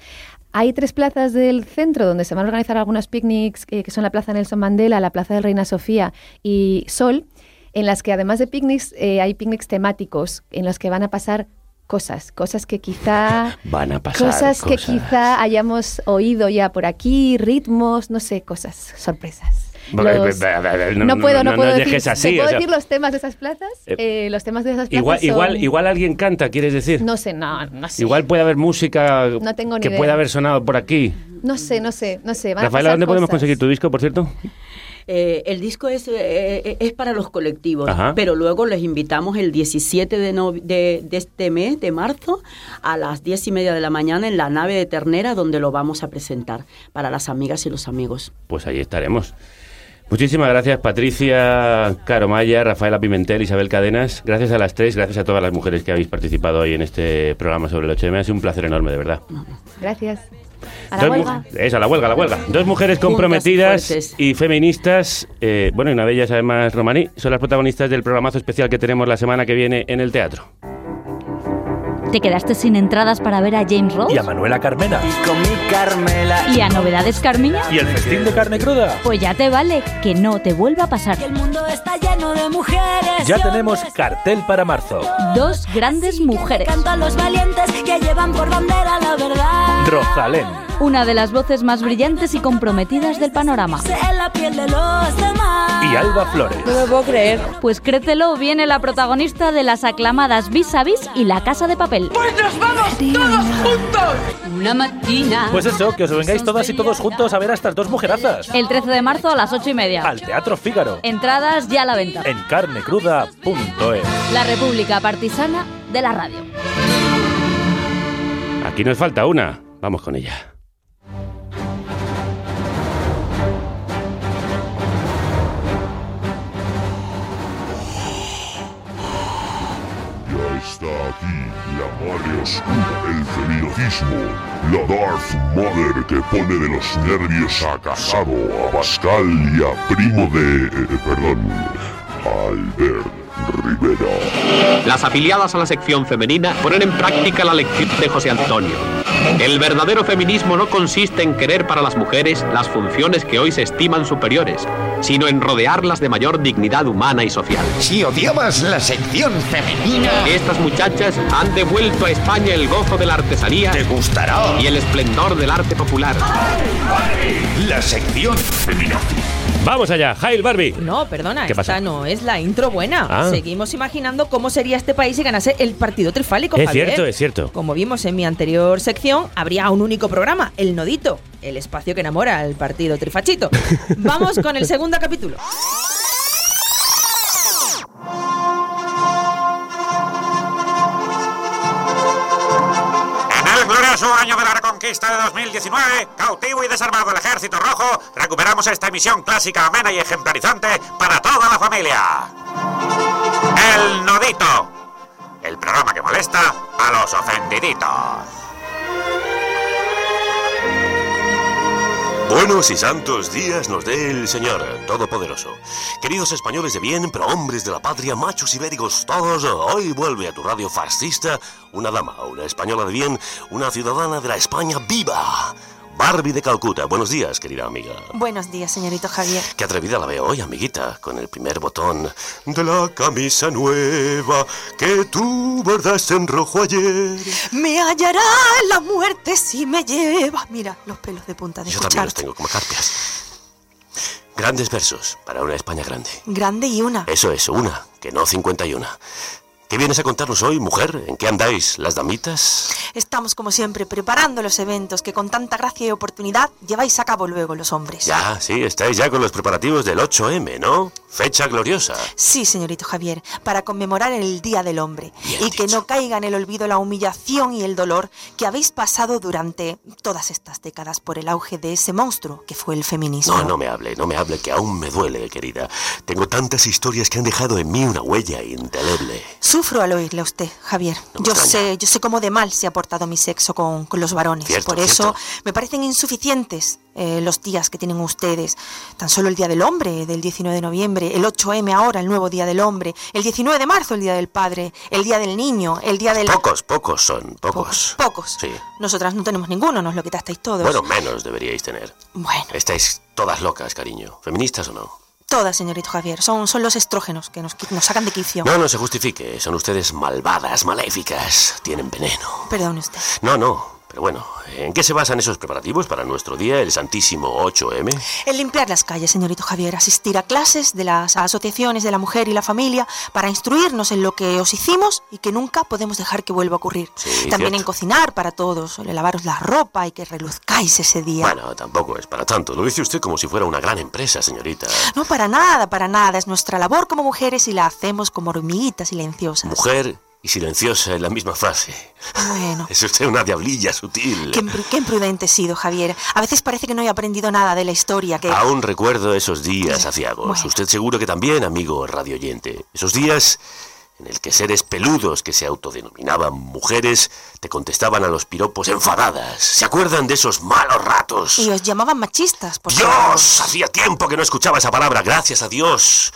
Hay tres plazas del centro donde se van a organizar algunos picnics, eh, que son la Plaza Nelson Mandela, la Plaza de Reina Sofía y Sol, en las que además de picnics eh, hay picnics temáticos en los que van a pasar cosas, cosas que quizá <laughs> Van a pasar cosas que quizá hayamos oído ya por aquí, ritmos, no sé, cosas, sorpresas. Los- no, puedo, no, puedo decir, dejes así. ¿te puedo o sea, decir los temas de esas plazas? Eh, Eh, los temas de esas plazas igual, son- igual, igual alguien canta, ¿quieres decir? No sé, no, no sé. Igual puede haber música No tengo ni que idea. puede haber sonado por aquí. No sé, no sé, no sé. van Rafaela, ¿dónde podemos conseguir tu disco, por cierto? Eh, el disco es, eh, es para los colectivos, Ajá. pero luego les invitamos el 17 de, no- de, de este mes, de marzo, a las 10 y media de la mañana en la nave de Ternera, donde lo vamos a presentar para las amigas y los amigos. Pues ahí estaremos. Muchísimas gracias Patricia Caromaya, Rafaela Pimentel, Isabel Cadenas. Gracias a las tres, gracias a todas las mujeres que habéis participado hoy en este programa sobre el 8M. Ha sido un placer enorme, de verdad. Gracias. A la Dos huelga. Eso, a la huelga, a la huelga. Dos mujeres y comprometidas y feministas, eh, bueno, y una de ellas además romaní, son las protagonistas del programazo especial que tenemos la semana que viene en el teatro. ¿Te quedaste sin entradas para ver a James Rose? Y a Manuela Carmena. Con mi Carmela. ¿Y a Novedades Carmiña? Y el festín de carne cruda. Pues ya te vale, que no te vuelva a pasar. El mundo está lleno de mujeres. Ya tenemos cartel para marzo. Dos grandes mujeres. Cantan los valientes que llevan por bandera la verdad. Rosalén. Una de las voces más brillantes y comprometidas del panorama. En la piel de los demás. Y Alba Flores. No me puedo creer. Pues créetelo, viene la protagonista de las aclamadas Vis a Vis y La Casa de Papel. Pues nos vamos todos juntos. Una matina. Pues eso, que os vengáis todas y todos juntos a ver a estas dos mujerazas. El 13 de marzo a las 8 y media. Al Teatro Fígaro. Entradas ya a la venta. En carnecruda.es. La República Partisana de la Radio. Aquí nos falta una. Vamos con ella. Aquí la madre oscura del feminismo, la Darth Mother que pone de los nervios a Casado, a Pascal y a Primo de... eh, perdón, a Albert Rivera. Las afiliadas a la sección femenina ponen en práctica la lección de José Antonio. El verdadero feminismo no consiste en querer para las mujeres las funciones que hoy se estiman superiores, sino en rodearlas de mayor dignidad humana y social. Si odiabas la sección femenina, Estas muchachas han devuelto a España el gozo de la artesanía te gustará y el esplendor del arte popular. la sección femenina. Vamos allá, Jail Barbie. No, perdona, ¿Qué esta pasa? no es la intro buena. Ah. Seguimos imaginando cómo sería este país si ganase el partido trifálico. Es Javier. cierto, es cierto. Como vimos en mi anterior sección, habría un único programa, El Nodito, el espacio que enamora al partido trifachito. <laughs> Vamos con el segundo capítulo. En el glorioso año de la reconquista de 2019, cautivo y desarmado el ejército rojo, recuperamos esta emisión clásica, amena y ejemplarizante para toda la familia. El Nodito, el programa que molesta a los ofendiditos. Buenos y santos días nos dé el Señor Todopoderoso. Queridos españoles de bien, prohombres de la patria, machos ibéricos todos, hoy vuelve a tu radio fascista una dama, una española de bien, una ciudadana de la España viva. Barbie de Calcuta. Buenos días, querida amiga. Buenos días, señorito Javier. Qué atrevida la veo hoy, amiguita, con el primer botón de la camisa nueva que tú bordaste en rojo ayer. Me hallará la muerte si me lleva. Mira, los pelos de punta de Yo también los tengo como carpias. Grandes versos para una España grande. Grande y una. Eso es, una, que no 51. ¿Qué vienes a contarnos hoy, mujer? ¿En qué andáis, las damitas? Estamos, como siempre, preparando los eventos que con tanta gracia y oportunidad lleváis a cabo luego los hombres. Ya, sí, estáis ya con los preparativos del 8M, ¿no? Fecha gloriosa. Sí, señorito Javier, para conmemorar el Día del Hombre y que no caiga en el olvido la humillación y el dolor que habéis pasado durante todas estas décadas por el auge de ese monstruo que fue el feminismo. No, no me hable, no me hable, que aún me duele, querida. Tengo tantas historias que han dejado en mí una huella indeleble. Sufro al oírle a usted, Javier. yo sé, yo sé cómo de mal se ha portado mi sexo con, con los varones. Cierto, Por eso cierto. me parecen insuficientes eh, los días que tienen ustedes. Tan solo el Día del Hombre, del 19 de noviembre, el 8M ahora, el nuevo Día del Hombre, el 19 de marzo, el Día del Padre, el Día del Niño, el Día del... Pocos, pocos son, pocos. Pocos. Sí. Nosotras no tenemos ninguno, nos lo quitasteis todos. Bueno, menos deberíais tener. Bueno. Estáis todas locas, cariño. ¿Feministas o no? Todas, señorito Javier. Son, son los estrógenos que nos, nos sacan de quicio. No, no se justifique. Son ustedes malvadas, maléficas. Tienen veneno. Perdone usted. No, no. Pero bueno, ¿en qué se basan esos preparativos para nuestro día, el Santísimo 8M? El limpiar las calles, señorito Javier, asistir a clases de las asociaciones de la mujer y la familia para instruirnos en lo que os hicimos y que nunca podemos dejar que vuelva a ocurrir. También cierto. en cocinar para todos, en lavaros la ropa y que reluzcáis ese día. Bueno, tampoco es para tanto. Lo dice usted como si fuera una gran empresa, señorita. No, para nada, para nada. Es nuestra labor como mujeres y la hacemos como hormiguitas silenciosas. Mujer y silenciosa en la misma frase. Bueno. Es usted una diablilla sutil. Qué, impru- qué imprudente he sido, Javier. A veces parece que no he aprendido nada de la historia, que... Aún recuerdo esos días aciagos. Usted seguro que también, amigo radioyente. Esos días en el que seres peludos que se autodenominaban mujeres te contestaban a los piropos enfadadas. ¿Se acuerdan de esos malos ratos? Y os llamaban machistas, por ¡Dios! Hacía tiempo que no escuchaba esa palabra. Gracias a Dios.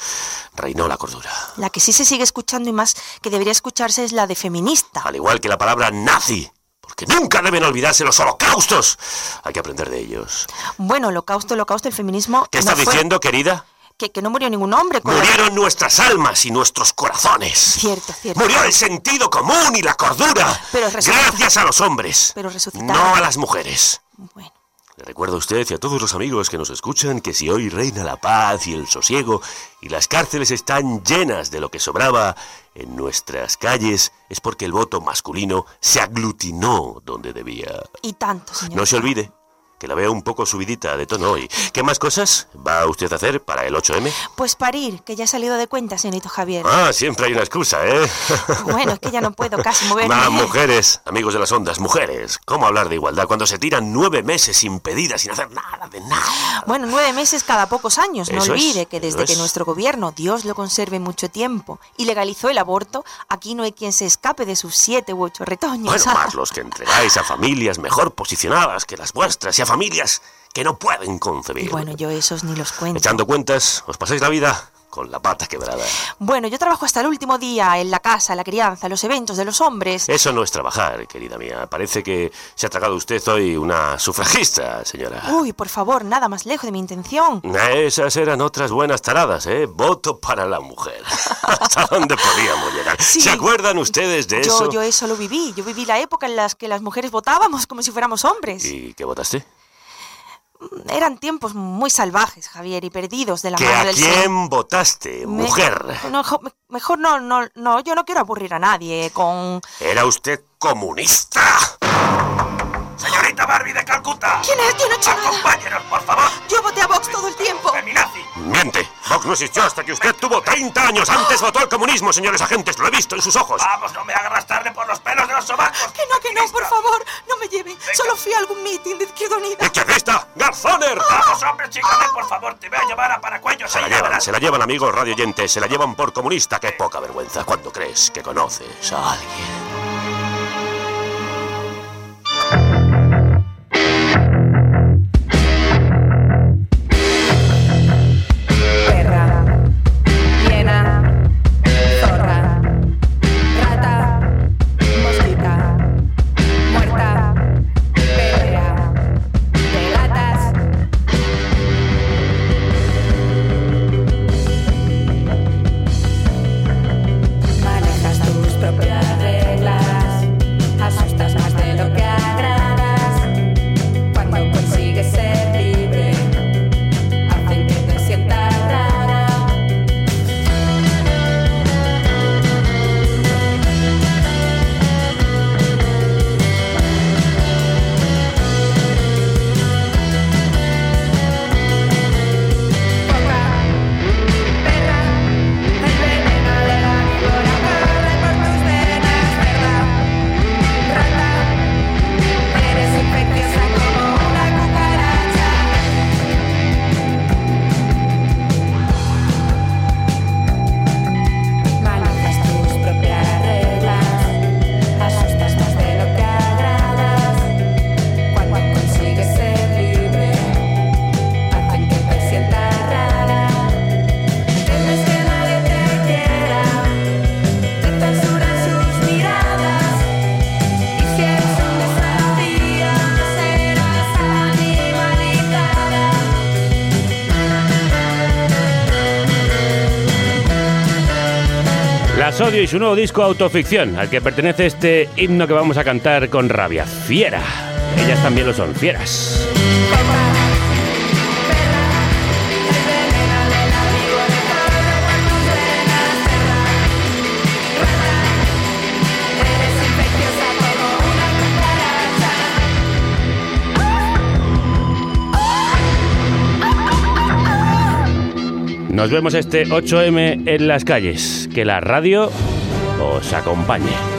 Reinó la cordura. La que sí se sigue escuchando y más que debería escucharse es la de feminista. Al igual que la palabra nazi. Porque nunca deben olvidarse los holocaustos. Hay que aprender de ellos. Bueno, holocausto, holocausto, el feminismo... ¿Qué no está fue- diciendo, querida? Que, que no murió ningún hombre. con la- Murieron nuestras almas y nuestros corazones. Cierto, cierto. Murió el sentido común y la cordura. Pero Gracias a los hombres. Pero. No a las mujeres. Bueno. Le recuerdo a usted y a todos los amigos que nos escuchan que si hoy reina la paz y el sosiego y las cárceles están llenas de lo que sobraba en nuestras calles es porque el voto masculino se aglutinó donde debía. Y tanto, señor. No se olvide que la veo un poco subidita de tono hoy. ¿Qué más cosas va usted a hacer para el 8M? Pues parir, que ya he salido de cuenta, señorito Javier. Ah, siempre hay una excusa, ¿eh? <laughs> Bueno, es que ya no puedo casi <laughs> moverme. Más mujeres, amigos de las ondas, mujeres. ¿Cómo hablar de igualdad cuando se tiran nueve meses impedidas sin hacer nada de nada? Bueno, nueve meses cada pocos años. No Eso es, olvide que eso desde que es. nuestro gobierno, Dios lo conserve mucho tiempo, y legalizó el aborto, aquí no hay quien se escape de sus siete u ocho retoños. Bueno, más <laughs> los que entregáis a familias mejor posicionadas que las vuestras y a familias que no pueden concebir. Bueno, yo esos ni los cuento. Echando cuentas, os pasáis la vida con la pata quebrada. Bueno, yo trabajo hasta el último día en la casa, la crianza, los eventos de los hombres. Eso no es trabajar, querida mía. Parece que se ha tragado usted hoy una sufragista, señora. Uy, por favor, nada más lejos de mi intención. Esas eran otras buenas taradas, ¿eh? Voto para la mujer. <laughs> ¿Hasta dónde podíamos llegar? Sí. ¿Se acuerdan ustedes de eso? Yo, yo eso lo viví. Yo viví la época en la que las mujeres votábamos como si fuéramos hombres. ¿Y qué votaste? Eran tiempos muy salvajes, Javier, y perdidos de la ¿Que mano a del quién votaste, Me- mujer? No, jo- me- mejor no, no, no, yo no quiero aburrir a nadie con... ¿Era usted comunista? Señorita Barbie de Calcuta. ¿Quién es? Yo no he hecho. Acompáñenos, por favor. Yo voté a Vox todo el tiempo. Miente. Vox no existió hasta que usted tuvo 30 años. Antes votó al comunismo, señores agentes. Lo he visto en sus ojos. Vamos, no me hagas tarde por los pelos de los sobacos. Que no, que no, por favor, no me lleven. Solo fui a algún meeting de Izquierda Unida. ¡Izquierdista! ¡Garzoner! Vamos, hombre, chícame, por favor, te voy a llevar a Paracuellos. Se la llevan, se la llevan, amigos radioyentes. Se la llevan por comunista. ¡Qué poca vergüenza! Cuando crees que conoces a alguien. Y su nuevo disco Autoficción, al que pertenece este himno que vamos a cantar con rabia. Fiera. Ellas también lo son, fieras. Nos vemos este 8M en las calles. Que la radio os acompañe.